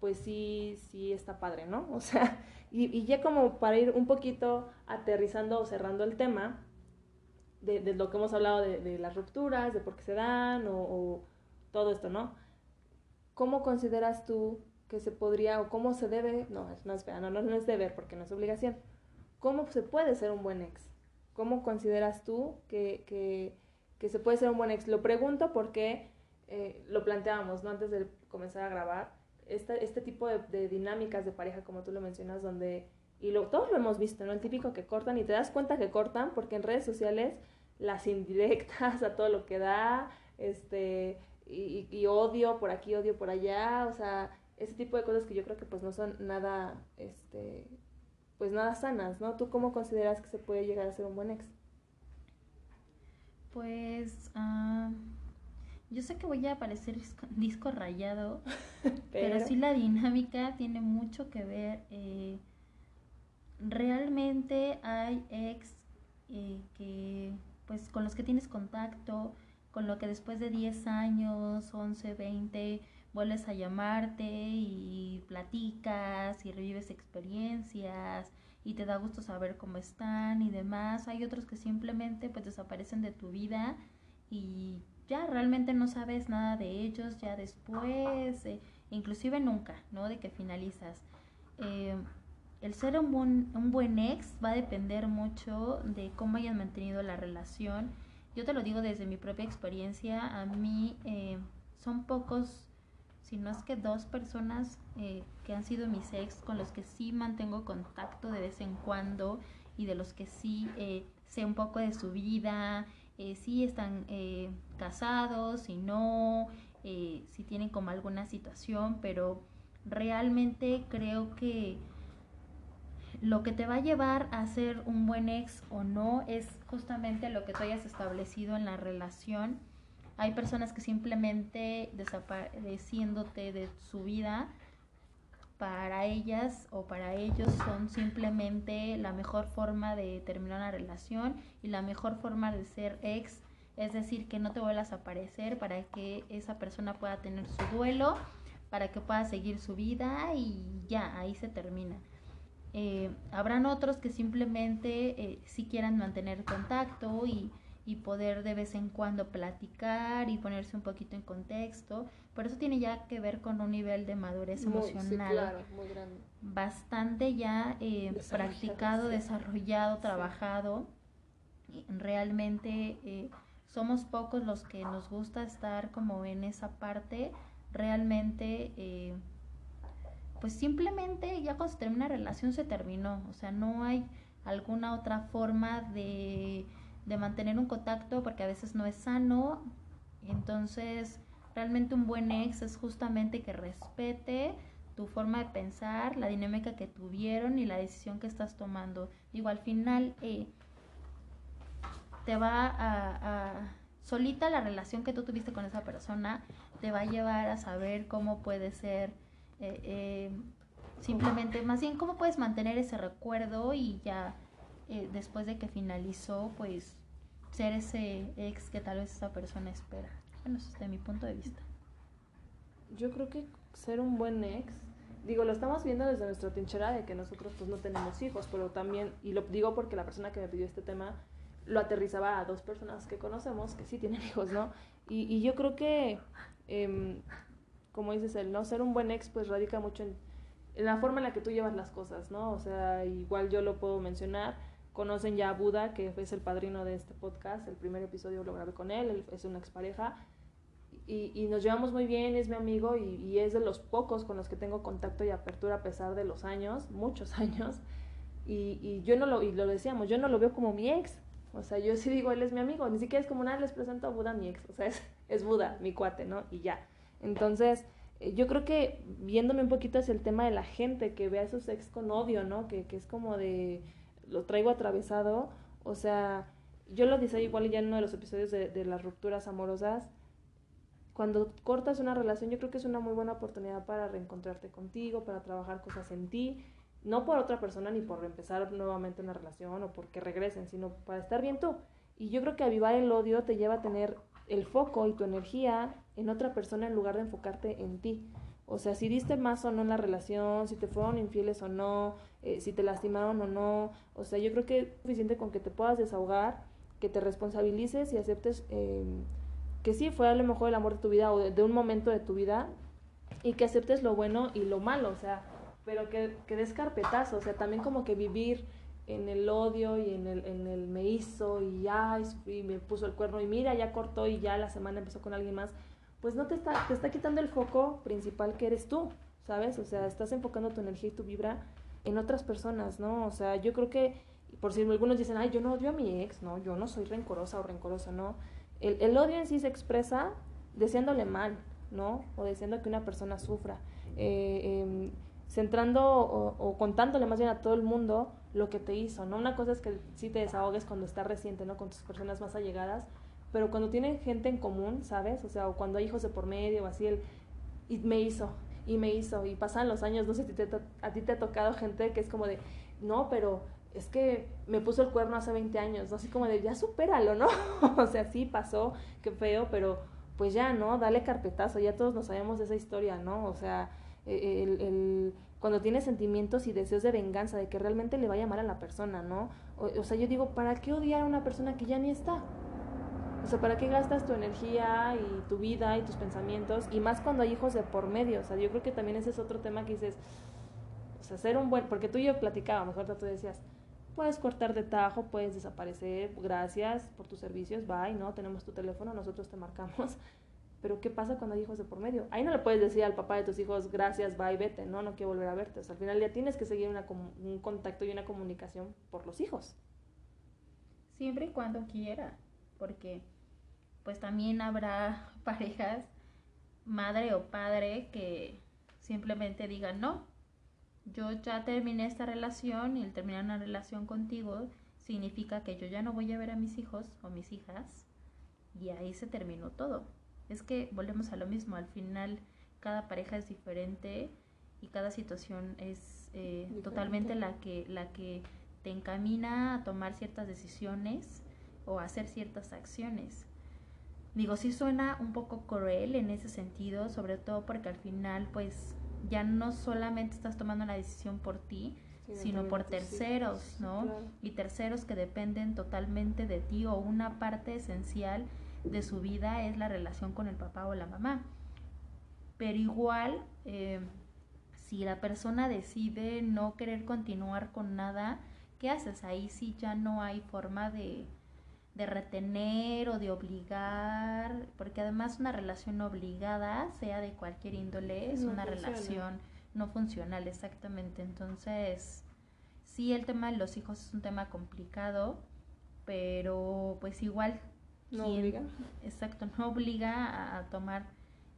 B: pues sí, sí está padre, ¿no? O sea, y, y ya como para ir un poquito aterrizando o cerrando el tema, de, lo que hemos hablado de, las rupturas, de por qué se dan o, todo esto, ¿no? ¿Cómo consideras tú que se podría o cómo se debe, no, no, espera, no, no, no es deber porque no es obligación, cómo se puede ser un buen ex? ¿Cómo consideras tú que, que, que se puede ser un buen ex? Lo pregunto porque eh, lo planteábamos, ¿no? Antes de comenzar a grabar, este, este tipo de, de dinámicas de pareja, como tú lo mencionas, donde, y lo, todos lo hemos visto, ¿no? El típico que cortan y te das cuenta que cortan porque en redes sociales las indirectas a todo lo que da, este, y, odio por aquí, odio por allá, o sea, ese tipo de cosas que yo creo que pues no son nada, este, pues nada sanas, ¿no? ¿Tú cómo consideras que se puede llegar a ser un buen ex?
C: Pues ah, yo sé que voy a parecer disco, disco rayado, pero, sí la dinámica tiene mucho que ver. eh, realmente hay ex eh, que, pues, con los que tienes contacto, con lo que después de 10 años, 11, 20, vuelves a llamarte y platicas y revives experiencias y te da gusto saber cómo están y demás. Hay otros que simplemente pues desaparecen de tu vida y ya realmente no sabes nada de ellos ya después, eh, inclusive nunca, ¿no? De que finalizas. Eh, el ser un buen, un buen ex va a depender mucho de cómo hayan mantenido la relación. Yo te lo digo desde mi propia experiencia, a mí eh, son pocos, si no es que dos personas eh, que han sido mis ex con los que sí mantengo contacto de vez en cuando y de los que sí eh, sé un poco de su vida, si están casados, si no, si tienen como alguna situación, pero realmente creo que lo que te va a llevar a ser un buen ex o no es justamente lo que tú hayas establecido en la relación. Hay personas que simplemente desapareciéndote de su vida, para ellas o para ellos son simplemente la mejor forma de terminar una relación y la mejor forma de ser ex, es decir, que no te vuelvas a aparecer para que esa persona pueda tener su duelo, para que pueda seguir su vida y ya, ahí se termina. Eh, habrán otros que simplemente eh, si quieran mantener contacto y, y, poder de vez en cuando platicar y ponerse un poquito en contexto, pero eso tiene ya que ver con un nivel de madurez emocional bastante ya eh, practicado, desarrollado, trabajado. Realmente eh, somos pocos los que nos gusta estar como en esa parte. Realmente eh, pues simplemente ya cuando se termina la relación se terminó, o sea, no hay alguna otra forma de, de mantener un contacto porque a veces no es sano, entonces realmente un buen ex es justamente que respete tu forma de pensar, la dinámica que tuvieron y la decisión que estás tomando. Digo, al final eh, te va a, a, solita la relación que tú tuviste con esa persona, te va a llevar a saber cómo puede ser eh, eh, simplemente, más bien, ¿cómo puedes mantener ese recuerdo y ya eh, después de que finalizó, pues ser ese ex que tal vez esa persona espera? Bueno, eso es de mi punto de vista.
B: Yo creo que ser un buen ex, digo, lo estamos viendo desde nuestra trinchera de que nosotros pues no tenemos hijos, pero también, y lo digo porque la persona que me pidió este tema lo aterrizaba a dos personas que conocemos que sí tienen hijos, ¿no? Y, yo creo que eh, como dices, el no ser un buen ex, pues radica mucho en, la forma en la que tú llevas las cosas, ¿no? O sea, igual yo lo puedo mencionar. Conocen ya a Buda, que es el padrino de este podcast. El primer episodio lo grabé con él, él es una expareja. Y, y nos llevamos muy bien, es mi amigo y, y, es de los pocos con los que tengo contacto y apertura a pesar de los años, muchos años. Y, y yo no lo, y lo decíamos, yo no lo veo como mi ex. O sea, yo sí digo, él es mi amigo, ni siquiera es como nada, les presento a Buda mi ex. O sea, es, es Buda, mi cuate, ¿no? Y ya. Entonces, eh, yo creo que viéndome un poquito hacia el tema de la gente que ve a esos ex con odio, ¿no? Que, que es como de, lo traigo atravesado, o sea, yo lo decía igual ya en uno de los episodios de, de las rupturas amorosas, cuando cortas una relación yo creo que es una muy buena oportunidad para reencontrarte contigo, para trabajar cosas en ti, no por otra persona ni por empezar nuevamente una relación o porque regresen, sino para estar bien tú. Y yo creo que avivar el odio te lleva a tener el foco y tu energía en otra persona en lugar de enfocarte en ti. O sea, si diste más o no en la relación, si te fueron infieles o no, eh, si te lastimaron o no. O sea, yo creo que es suficiente con que te puedas desahogar, que te responsabilices y aceptes eh, que sí fue a lo mejor el amor de tu vida o de, un momento de tu vida y que aceptes lo bueno y lo malo, o sea, pero que, que des carpetazo, o sea, también como que vivir en el odio y en el, en el me hizo y ya y me puso el cuerno y mira, ya cortó y ya la semana empezó con alguien más, pues no te está, te está quitando el foco principal que eres tú, ¿sabes? O sea, estás enfocando tu energía y tu vibra en otras personas, ¿no? O sea, yo creo que, por si algunos dicen, ay, yo no odio a mi ex, no, yo no soy rencorosa o rencorosa, no. El, el odio en sí se expresa deseándole mal, ¿no? O deseando que una persona sufra. Eh, eh, centrando o, o, contándole más bien a todo el mundo lo que te hizo, ¿no? Una cosa es que sí te desahogues cuando está reciente, ¿no? Con tus personas más allegadas, pero cuando tienen gente en común, ¿sabes? O sea, o cuando hay hijos de por medio o así, el, y me hizo, y me hizo, y pasan los años, no sé si te, a ti te ha tocado gente que es como de, no, pero es que me puso el cuerno hace 20 años, ¿no? Así como de, ya supéralo, ¿no? o sea, sí pasó, qué feo, pero pues ya, ¿no? Dale carpetazo, ya todos nos sabemos de esa historia, ¿no? O sea, e, el, el, cuando tienes sentimientos y deseos de venganza, de que realmente le vaya mal a la persona, ¿no? O, o sea, yo digo, ¿para qué odiar a una persona que ya ni está? O sea, ¿para qué gastas tu energía y tu vida y tus pensamientos? Y más cuando hay hijos de por medio. O sea, yo creo que también ese es otro tema que dices, o sea, ser un buen, porque tú y yo platicábamos, ahorita tú decías, puedes cortar de tajo, puedes desaparecer, gracias por tus servicios, bye, ¿no? Tenemos tu teléfono, nosotros te marcamos. Pero ¿qué pasa cuando hay hijos de por medio? Ahí no le puedes decir al papá de tus hijos, gracias, bye, vete, no, no quiero volver a verte. O sea, al final ya tienes que seguir una, un contacto y una comunicación por los hijos.
C: Siempre y cuando quiera, porque pues también habrá parejas, madre o padre, que simplemente digan, no, yo ya terminé esta relación y el terminar una relación contigo significa que yo ya no voy a ver a mis hijos o mis hijas y ahí se terminó todo. Es que volvemos a lo mismo, al final cada pareja es diferente y cada situación es eh, totalmente la que, la que te encamina a tomar ciertas decisiones o a hacer ciertas acciones. Digo, sí suena un poco cruel en ese sentido, sobre todo porque al final pues ya no solamente estás tomando la decisión por ti, sino por terceros, ¿no? Y terceros que dependen totalmente de ti o una parte esencial de su vida es la relación con el papá o la mamá. Pero igual, eh, si la persona decide no querer continuar con nada, ¿qué haces? Ahí sí ya no hay forma de, de retener o de obligar, porque además una relación obligada, sea de cualquier índole, es una relación no funcional, exactamente. Entonces, sí, el tema de los hijos es un tema complicado, pero pues igual...
B: No obliga.
C: Exacto, no obliga a, tomar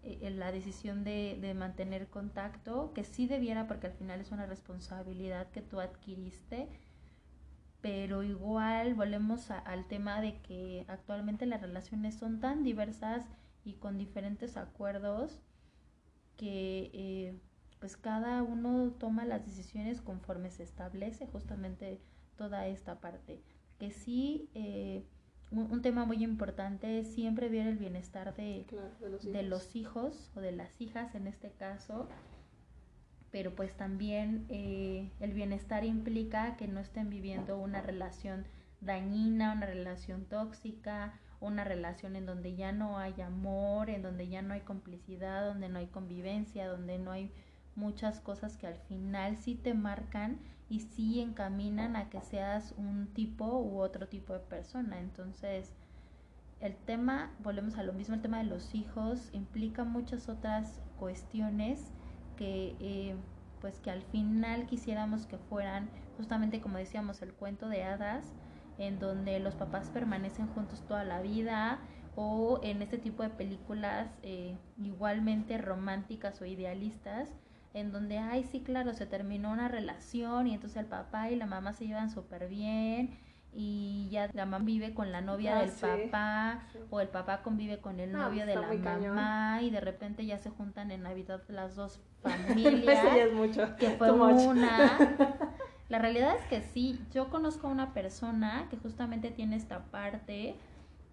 C: eh, la decisión de, de mantener contacto, que sí debiera, porque al final es una responsabilidad que tú adquiriste pero igual volvemos al tema de que actualmente las relaciones son tan diversas y con diferentes acuerdos que eh, pues cada uno toma las decisiones conforme se establece justamente toda esta parte que sí eh, un, tema muy importante es siempre ver el bienestar de, de los hijos o de las hijas en este caso pero pues también eh, el bienestar implica que no estén viviendo una relación dañina, una relación tóxica, una relación en donde ya no hay amor, en donde ya no hay complicidad, donde no hay convivencia, donde no hay muchas cosas que al final sí te marcan y sí encaminan a que seas un tipo u otro tipo de persona. Entonces, el tema, volvemos a lo mismo, el tema de los hijos implica muchas otras cuestiones que eh, pues que al final quisiéramos que fueran justamente como decíamos el cuento de hadas en donde los papás permanecen juntos toda la vida o en este tipo de películas eh, igualmente románticas o idealistas en donde, ay, sí, claro, se terminó una relación y entonces el papá y la mamá se llevan súper bien y ya la mamá vive con la novia ah, del papá o el papá convive con el novio de la mamá y de repente ya se juntan en Navidad las dos familias
B: es mucho.
C: que fue una la realidad es que sí yo conozco a una persona que justamente tiene esta parte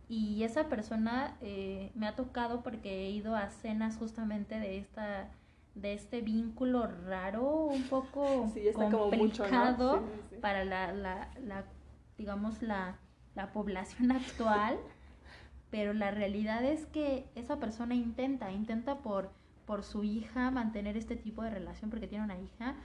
C: y esa persona eh, me ha tocado porque he ido a cenas justamente de esta de este vínculo raro un poco complicado para la, la, la digamos, la, la población actual, pero la realidad es que esa persona intenta, intenta por, por su hija mantener este tipo de relación porque tiene una hija,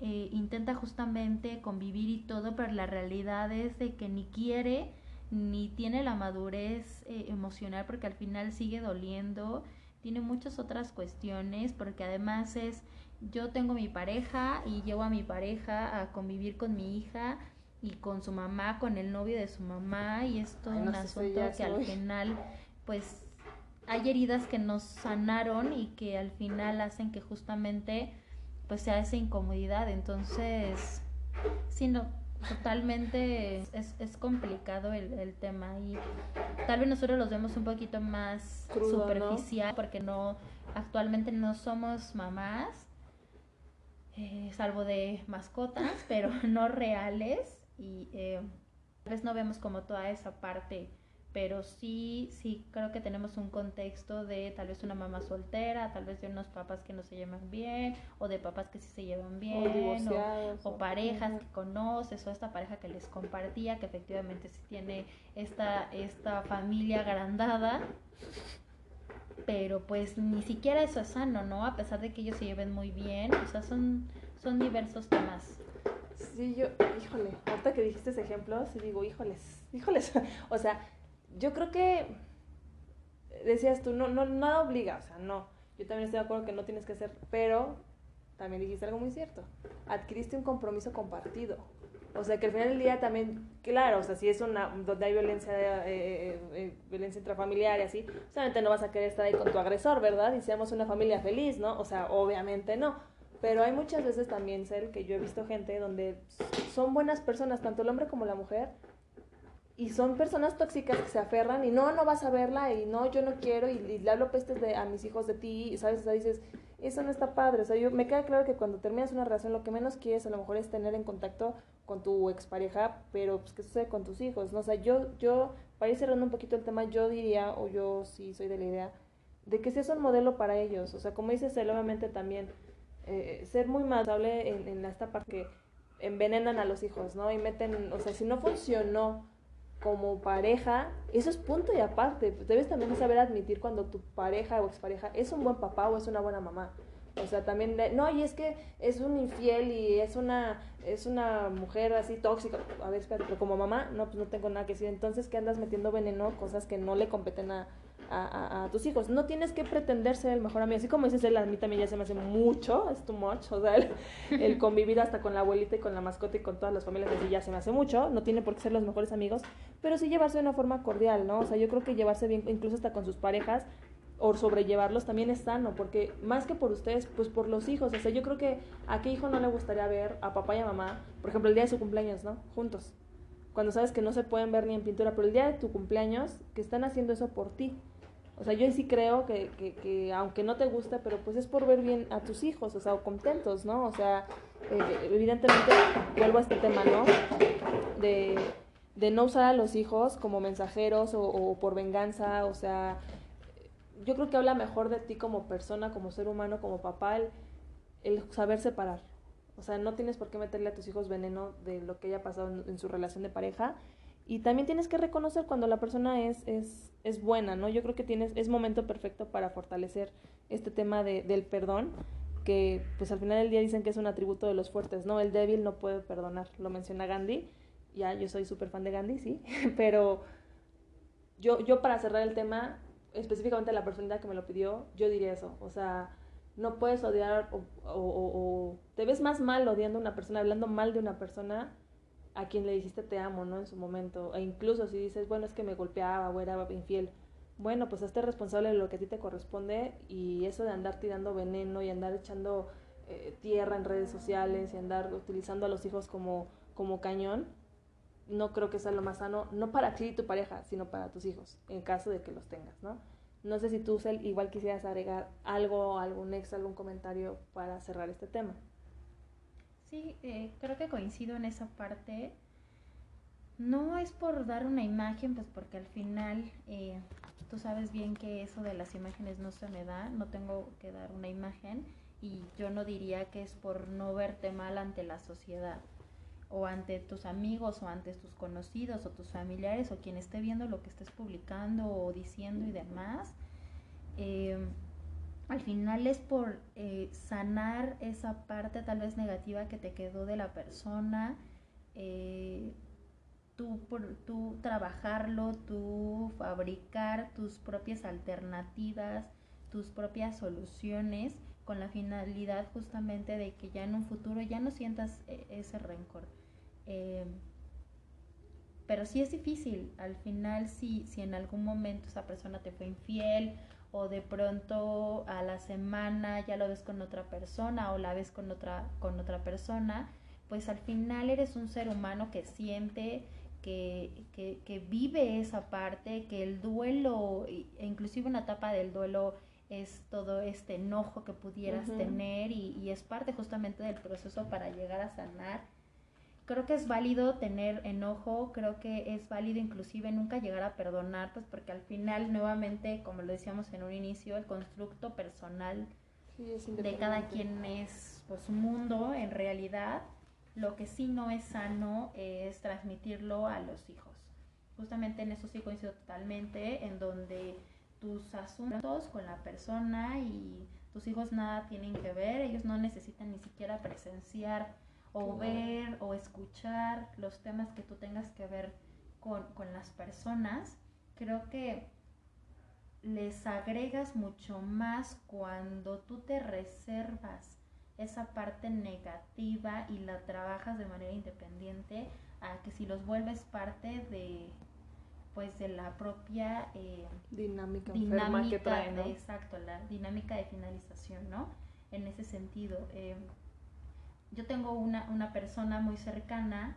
C: eh, intenta justamente convivir y todo, pero la realidad es de que ni quiere ni tiene la madurez eh, emocional porque al final sigue doliendo, tiene muchas otras cuestiones porque además es yo tengo mi pareja y llevo a mi pareja a convivir con mi hija y con su mamá, con el novio de su mamá y es todo un asunto que al final pues hay heridas que nos sanaron y que al final hacen que justamente pues sea esa incomodidad. Entonces sí no totalmente es, es complicado el, el, tema y tal vez nosotros los vemos un poquito más superficial porque no actualmente no somos mamás eh, salvo de mascotas, pero no reales y eh, tal vez no vemos como toda esa parte pero sí, sí creo que tenemos un contexto de tal vez una mamá soltera, tal vez de unos papás que no se llevan bien, o de papás que sí se llevan bien, o, parejas que conoces, o esta pareja que les compartía, que efectivamente sí tiene esta, esta familia agrandada, pero pues ni siquiera eso es sano, ¿no? A pesar de que ellos se lleven muy bien, o sea, son, son diversos temas.
B: Sí, yo, híjole, ahorita que dijiste ese ejemplo, sí digo, híjoles, híjoles, o sea, yo creo que decías tú, no, no, nada obliga, o sea, no. Yo también estoy de acuerdo que no tienes que hacer, pero también dijiste algo muy cierto. Adquiriste un compromiso compartido. O sea, que al final del día también, claro, o sea, si es una, donde hay violencia, eh, eh, eh, violencia intrafamiliar y así, solamente no vas a querer estar ahí con tu agresor, ¿verdad? Y seamos una familia feliz, ¿no? O sea, obviamente no. Pero hay muchas veces también, Cel, que yo he visto gente donde son buenas personas, tanto el hombre como la mujer, y son personas tóxicas que se aferran y no, no vas a verla y no, yo no quiero y, le hablo pestes de, a mis hijos de ti y sabes, o sea, dices, eso no está padre, o sea, yo, me queda claro que cuando terminas una relación lo que menos quieres a lo mejor es tener en contacto con tu expareja, pero pues qué sucede con tus hijos, ¿no? O sea, yo, yo, para ir cerrando un poquito el tema, yo diría, o yo sí soy de la idea, de que seas un modelo para ellos, o sea, como dices él, obviamente también, eh, ser muy madable en, en esta parte que envenenan a los hijos, ¿no? Y meten, o sea, si no funcionó, como pareja, eso es punto y aparte. Debes también saber admitir cuando tu pareja o expareja es un buen papá o es una buena mamá. O sea, también, no, y es que es un infiel y es una, es una mujer así tóxica. A ver, espérate, pero como mamá, no, pues no tengo nada que decir. Entonces, ¿qué andas metiendo veneno? Cosas que no le competen a, a, tus hijos. No tienes que pretender ser el mejor amigo. Así como dices él, a mí también ya se me hace mucho, es too much. O sea, el, convivir hasta con la abuelita y con la mascota y con todas las familias así ya se me hace mucho. No tiene por qué ser los mejores amigos, pero sí llevarse de una forma cordial, ¿no? O sea, yo creo que llevarse bien, incluso hasta con sus parejas o sobrellevarlos también es sano, porque más que por ustedes, pues por los hijos. O sea, yo creo que a qué hijo no le gustaría ver a papá y a mamá, por ejemplo, el día de su cumpleaños, ¿no? Juntos. Cuando sabes que no se pueden ver ni en pintura, pero el día de tu cumpleaños, que están haciendo eso por ti. O sea, yo sí creo que, que, que, aunque no te gusta, pero pues es por ver bien a tus hijos, o sea, o contentos, ¿no? O sea, eh, evidentemente vuelvo a este tema, ¿no? De, de, no usar a los hijos como mensajeros o, por venganza, o sea, yo creo que habla mejor de ti como persona, como ser humano, como papá, el saber separar. O sea, no tienes por qué meterle a tus hijos veneno de lo que haya pasado en su relación de pareja y también tienes que reconocer cuando la persona es, es, es buena, ¿no? Yo creo que tienes, es momento perfecto para fortalecer este tema de, del perdón, que pues al final del día dicen que es un atributo de los fuertes, ¿no? El débil no puede perdonar, lo menciona Gandhi, ya yo soy súper fan de Gandhi, sí, pero yo, yo para cerrar el tema, específicamente la personalidad que me lo pidió, yo diría eso, o sea, no puedes odiar o, te ves más mal odiando a una persona, hablando mal de una persona, a quien le dijiste te amo, ¿no? En su momento. E incluso si dices, bueno, es que me golpeaba o era infiel. Bueno, pues hazte responsable de lo que a ti te corresponde y eso de andar tirando veneno y andar echando eh, tierra en redes sociales y andar utilizando a los hijos como, como cañón, no creo que sea lo más sano, no para ti y tu pareja, sino para tus hijos, en caso de que los tengas, ¿no? No sé si tú, Cel, igual quisieras agregar algo, algún ex, algún comentario para cerrar este tema.
C: Sí, eh, creo que coincido en esa parte. No es por dar una imagen, pues porque al final eh, tú sabes bien que eso de las imágenes no se me da, no tengo que dar una imagen y yo no diría que es por no verte mal ante la sociedad o ante tus amigos o ante tus conocidos o tus familiares o quien esté viendo lo que estés publicando o diciendo y demás. Eh, al final es por eh, sanar esa parte tal vez negativa que te quedó de la persona, eh, tú, por, tú trabajarlo, tú fabricar tus propias alternativas, tus propias soluciones con la finalidad justamente de que ya en un futuro ya no sientas eh, ese rencor. Pero sí es difícil, al final si, si en algún momento esa persona te fue infiel o de pronto a la semana ya lo ves con otra persona o la ves con otra, con otra persona, pues al final eres un ser humano que siente, que, que, que vive esa parte, que el duelo, e inclusive una etapa del duelo es todo este enojo que pudieras tener y, y, es parte justamente del proceso para llegar a sanar. Creo que es válido tener enojo, creo que es válido inclusive nunca llegar a perdonar, pues porque al final nuevamente, como lo decíamos en un inicio, el constructo personal de cada quien es pues un mundo en realidad. Lo que sí no es sano es transmitirlo a los hijos. Justamente en eso sí coincido totalmente, en donde tus asuntos con la persona y tus hijos nada tienen que ver, ellos no necesitan ni siquiera presenciar o ver o escuchar los temas que tú tengas que ver con, con las personas. Creo que les agregas mucho más cuando tú te reservas esa parte negativa y la trabajas de manera independiente a que si los vuelves parte de pues de la propia
B: eh, dinámica,
C: dinámica que trae, ¿no? exacto la dinámica de finalización no en ese sentido eh, yo tengo una, una persona muy cercana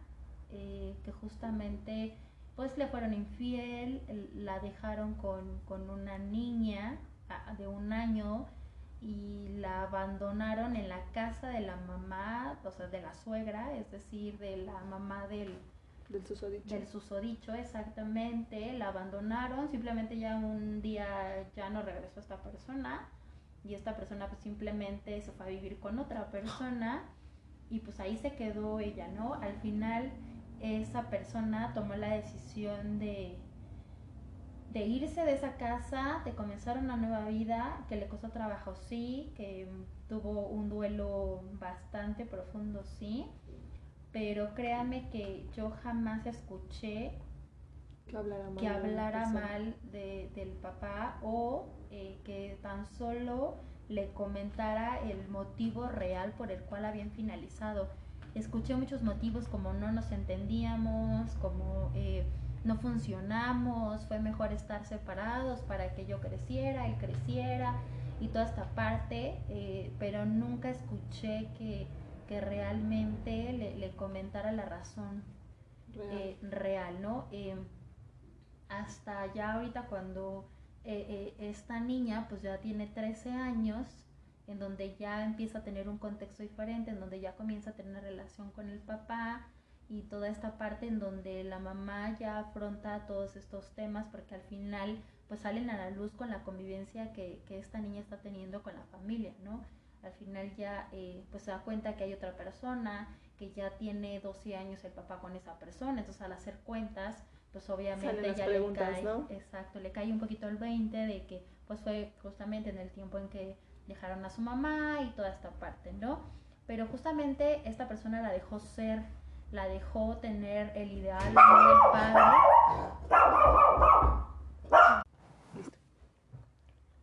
C: eh, que justamente pues le fueron infiel, la dejaron con, una niña de un año y la abandonaron en la casa de la mamá, o sea, de la suegra, es decir, de la mamá del,
B: del susodicho.
C: Del susodicho, exactamente. La abandonaron, simplemente ya un día ya no regresó esta persona y esta persona pues simplemente se fue a vivir con otra persona y pues ahí se quedó ella, ¿no? Al final esa persona tomó la decisión de, de irse de esa casa, de comenzar una nueva vida, que le costó trabajo, sí, que tuvo un duelo bastante profundo, sí, pero créame que yo jamás escuché
B: que hablara mal,
C: que hablara mal de, del papá o eh, que tan solo le comentara el motivo real por el cual habían finalizado escuché muchos motivos como no nos entendíamos, como eh, no funcionamos, fue mejor estar separados para que yo creciera, él creciera y toda esta parte, eh, pero nunca escuché que, que realmente le, comentara la razón real, eh, real ¿no? hasta ya ahorita cuando esta niña pues ya tiene 13 años, en donde ya empieza a tener un contexto diferente, en donde ya comienza a tener una relación con el papá y toda esta parte en donde la mamá ya afronta todos estos temas porque al final pues salen a la luz con la convivencia que, esta niña está teniendo con la familia, ¿no? Al final ya eh, pues se da cuenta que hay otra persona, que ya tiene 12 años el papá con esa persona, entonces al hacer cuentas pues obviamente ya le cae, exacto, le cae un poquito el 20 de que pues fue justamente en el tiempo en que dejaron a su mamá y toda esta parte, ¿no? Pero justamente esta persona la dejó ser, la dejó tener el ideal del padre.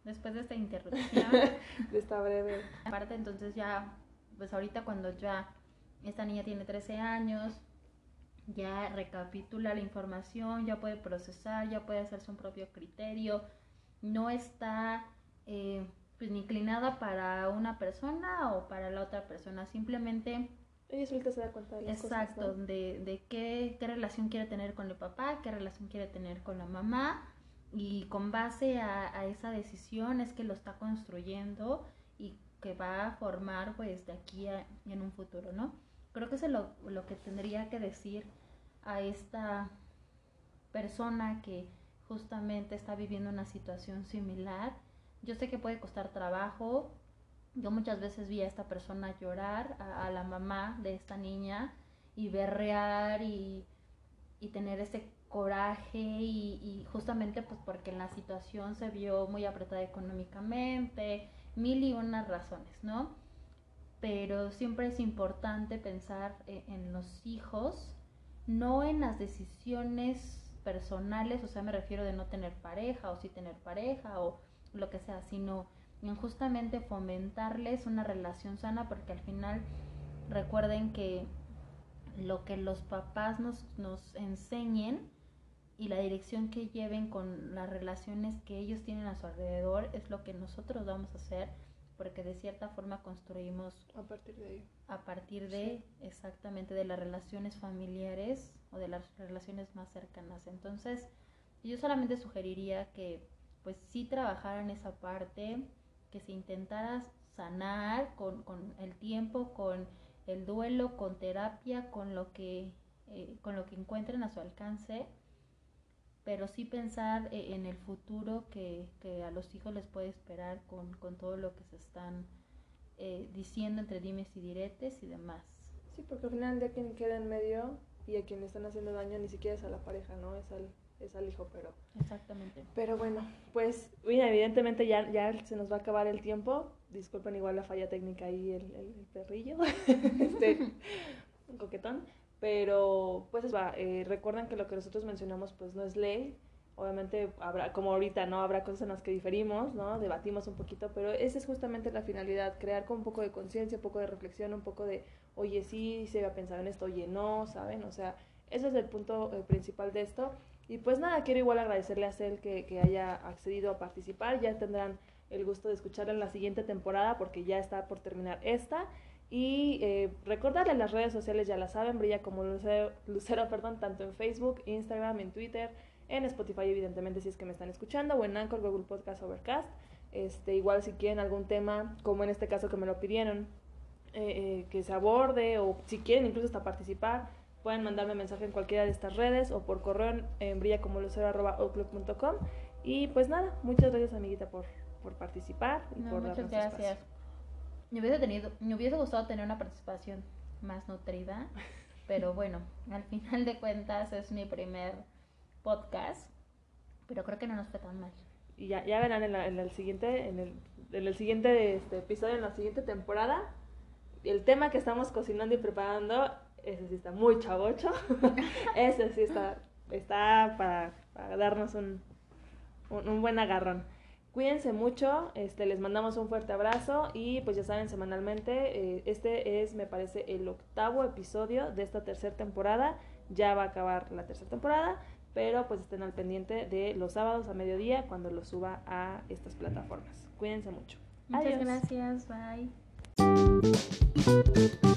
C: Después de esta interrupción,
B: de esta breve
C: parte, entonces ya, pues ahorita cuando ya esta niña tiene 13 años, ya recapitula la información, ya puede procesar, ya puede hacerse un propio criterio, no está eh, pues inclinada para una persona o para la otra persona, simplemente...
B: Ella solita se da cuenta de las
C: Exacto, de, de qué, qué relación quiere tener con el papá, qué relación quiere tener con la mamá. Y con base a, esa decisión es que lo está construyendo y que va a formar pues de aquí en un futuro, ¿no? Creo que es lo, lo que tendría que decir a esta persona que justamente está viviendo una situación similar yo sé que puede costar trabajo. Yo muchas veces vi a esta persona llorar, a, la mamá de esta niña, y berrear y, y tener ese coraje y, y, justamente pues porque la situación se vio muy apretada económicamente, mil y unas razones, ¿no? Pero siempre es importante pensar en, en los hijos, no en las decisiones personales, o sea, me refiero de no tener pareja o sí tener pareja o lo que sea, sino en justamente fomentarles una relación sana porque al final recuerden que lo que los papás nos, nos enseñen y la dirección que lleven con las relaciones que ellos tienen a su alrededor es lo que nosotros vamos a hacer porque de cierta forma construimos
B: a partir de
C: a partir de exactamente de las relaciones familiares o de las relaciones más cercanas. Entonces yo solamente sugeriría que pues sí trabajara en esa parte, que se intentara sanar con, con el tiempo, con el duelo, con terapia, con lo que, eh, con lo que encuentren a su alcance, pero sí pensar eh, en el futuro que, que, a los hijos les puede esperar con, con todo lo que se están eh, diciendo entre dimes y diretes y demás.
B: Sí, porque al final de quien queda en medio y a quien le están haciendo daño ni siquiera es a la pareja, ¿no? Es al, es al hijo, pero...
C: Exactamente.
B: Pero bueno, pues, mira, evidentemente ya, ya se nos va a acabar el tiempo. Disculpen igual la falla técnica y el, el, perrillo, este, coquetón. Pero, pues, va, eh, recuerden que lo que nosotros mencionamos, pues, no es ley. Obviamente habrá, como ahorita, ¿no? Habrá cosas en las que diferimos, ¿no? Debatimos un poquito, pero esa es justamente la finalidad, crear con un poco de conciencia, un poco de reflexión, un poco de, oye, sí, se había pensado en esto, oye, no, ¿saben? O sea, ese es el punto eh, principal de esto. Y pues nada, quiero igual agradecerle a Cel que, que, haya accedido a participar. Ya tendrán el gusto de escucharla en la siguiente temporada porque ya está por terminar esta. Y eh, recordarle las redes sociales, ya la saben, brilla como Lucero, Lucero, perdón, tanto en Facebook, Instagram, en Twitter, en Spotify, evidentemente, si es que me están escuchando, o en Anchor, Google Podcast, Overcast. Este, igual si quieren algún tema, como en este caso que me lo pidieron, eh, eh, que se aborde, o si quieren incluso hasta participar, pueden mandarme mensaje en cualquiera de estas redes o por correo en brillacomolusero.outlook.com. Y pues nada, muchas gracias amiguita por, por participar y
C: no,
B: por
C: muchas gracias. Me hubiese, tenido, me hubiese gustado tener una participación más nutrida, pero bueno, al final de cuentas es mi primer podcast, pero creo que no nos fue tan mal.
B: Y ya, ya verán en, la, en el siguiente, en el, en el siguiente este, episodio, en la siguiente temporada, el tema que estamos cocinando y preparando ese sí está muy chavocho, ese sí está, está para, para darnos un, un, un, buen agarrón. Cuídense mucho, este, les mandamos un fuerte abrazo y pues ya saben, semanalmente, eh, este es, me parece, el octavo episodio de esta tercera temporada, ya va a acabar la tercera temporada, pero pues estén al pendiente de los sábados a mediodía cuando lo suba a estas plataformas. Cuídense mucho.
C: Muchas Adiós. gracias, bye.